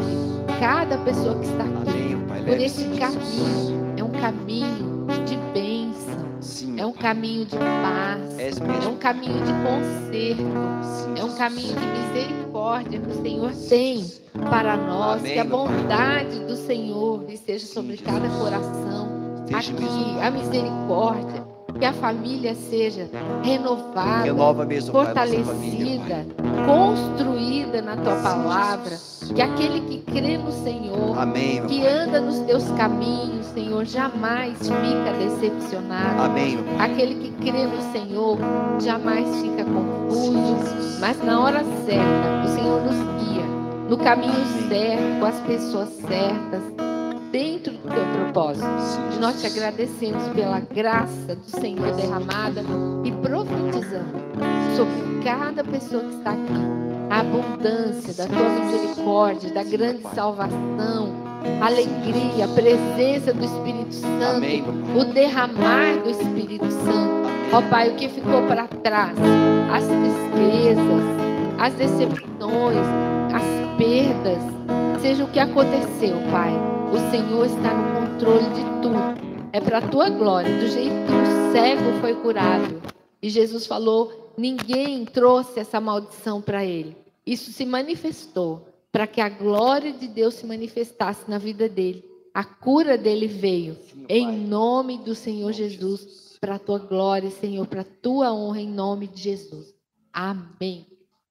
cada pessoa que está aqui Amém, ó Pai. por esse caminho. É um caminho de bênção, Sim, é um caminho de paz, é um caminho de conserto. Sim, É um caminho de misericórdia que o Senhor tem para nós. Amém, que a bondade do Senhor esteja sobre cada coração. Aqui, a misericórdia. Que a família seja renovada, Renova mesmo, família, fortalecida, Pai. construída na tua palavra. Que aquele que crê no Senhor, Amém, que anda nos teus caminhos, Senhor, jamais fica decepcionado. Amém. Aquele que crê no Senhor jamais fica confuso. Mas na hora certa, o Senhor nos guia no caminho certo, com as pessoas certas, dentro do teu propósito. E nós te agradecemos pela graça do Senhor derramada e profetizando sobre cada pessoa que está aqui. A abundância da tua misericórdia, da grande salvação, alegria, a presença do Espírito Santo, Amém, o derramar do Espírito Santo. Ó Pai, o que ficou para trás? As tristezas, as decepções, as perdas, seja o que aconteceu, Pai. O Senhor está no controle de tudo. É para a tua glória, do jeito que o cego foi curado. E Jesus falou: ninguém trouxe essa maldição para ele. Isso se manifestou para que a glória de Deus se manifestasse na vida dele. A cura dele veio Sim, em Pai. nome do Senhor Jesus, para a tua glória, Senhor, para a tua honra, em nome de Jesus. Amém.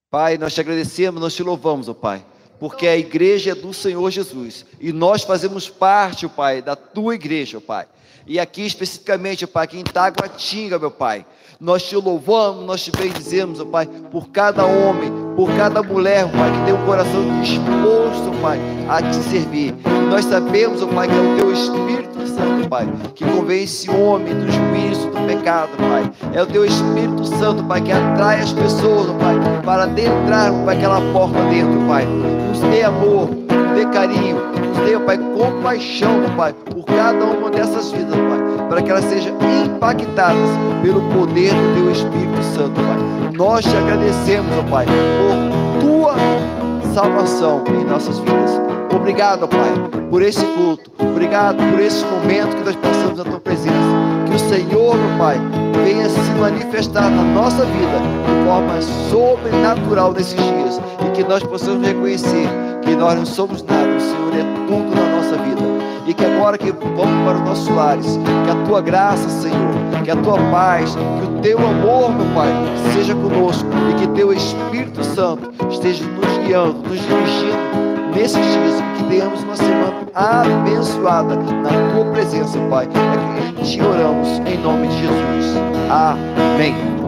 Pai, nós te agradecemos, nós te louvamos, ó Pai, porque a igreja é do Senhor Jesus e nós fazemos parte, Pai, da tua igreja, Pai. E aqui especificamente, Pai, aqui em Taguatinga, meu Pai, nós te louvamos, nós te bendizemos, ó Pai, por cada homem, por cada mulher, ó Pai, que tem um coração disposto, ó Pai, a te servir. E nós sabemos, ó Pai, que é o teu Espírito Santo, Pai, que convence o homem do juízo do pecado, Pai. É o teu Espírito Santo, Pai, que atrai as pessoas, Pai, para adentrar, Pai, aquela porta dentro, Pai. Nos dê amor, nos dê carinho, nos dê, Pai, compaixão, Pai, por cada uma dessas vidas, Pai, para que elas sejam impactadas pelo poder do teu Espírito Santo, Pai. Nós te agradecemos, Pai, por tua salvação em nossas vidas. Obrigado, Pai, por esse culto. Obrigado por esse momento que nós passamos na tua presença. Que o Senhor, meu Pai, venha se manifestar na nossa vida de forma sobrenatural nesses dias e que nós possamos reconhecer que nós não somos nada, o Senhor é tudo na nossa vida. E que agora que vamos para os nossos lares, que a tua graça, Senhor, que a tua paz, que o teu amor, meu Pai, seja conosco e que teu Espírito Santo esteja nos guiando, nos dirigindo nesses dias que tenhamos uma semana abençoada na tua presença, Pai. É que te oramos em nome de Jesus. Amém.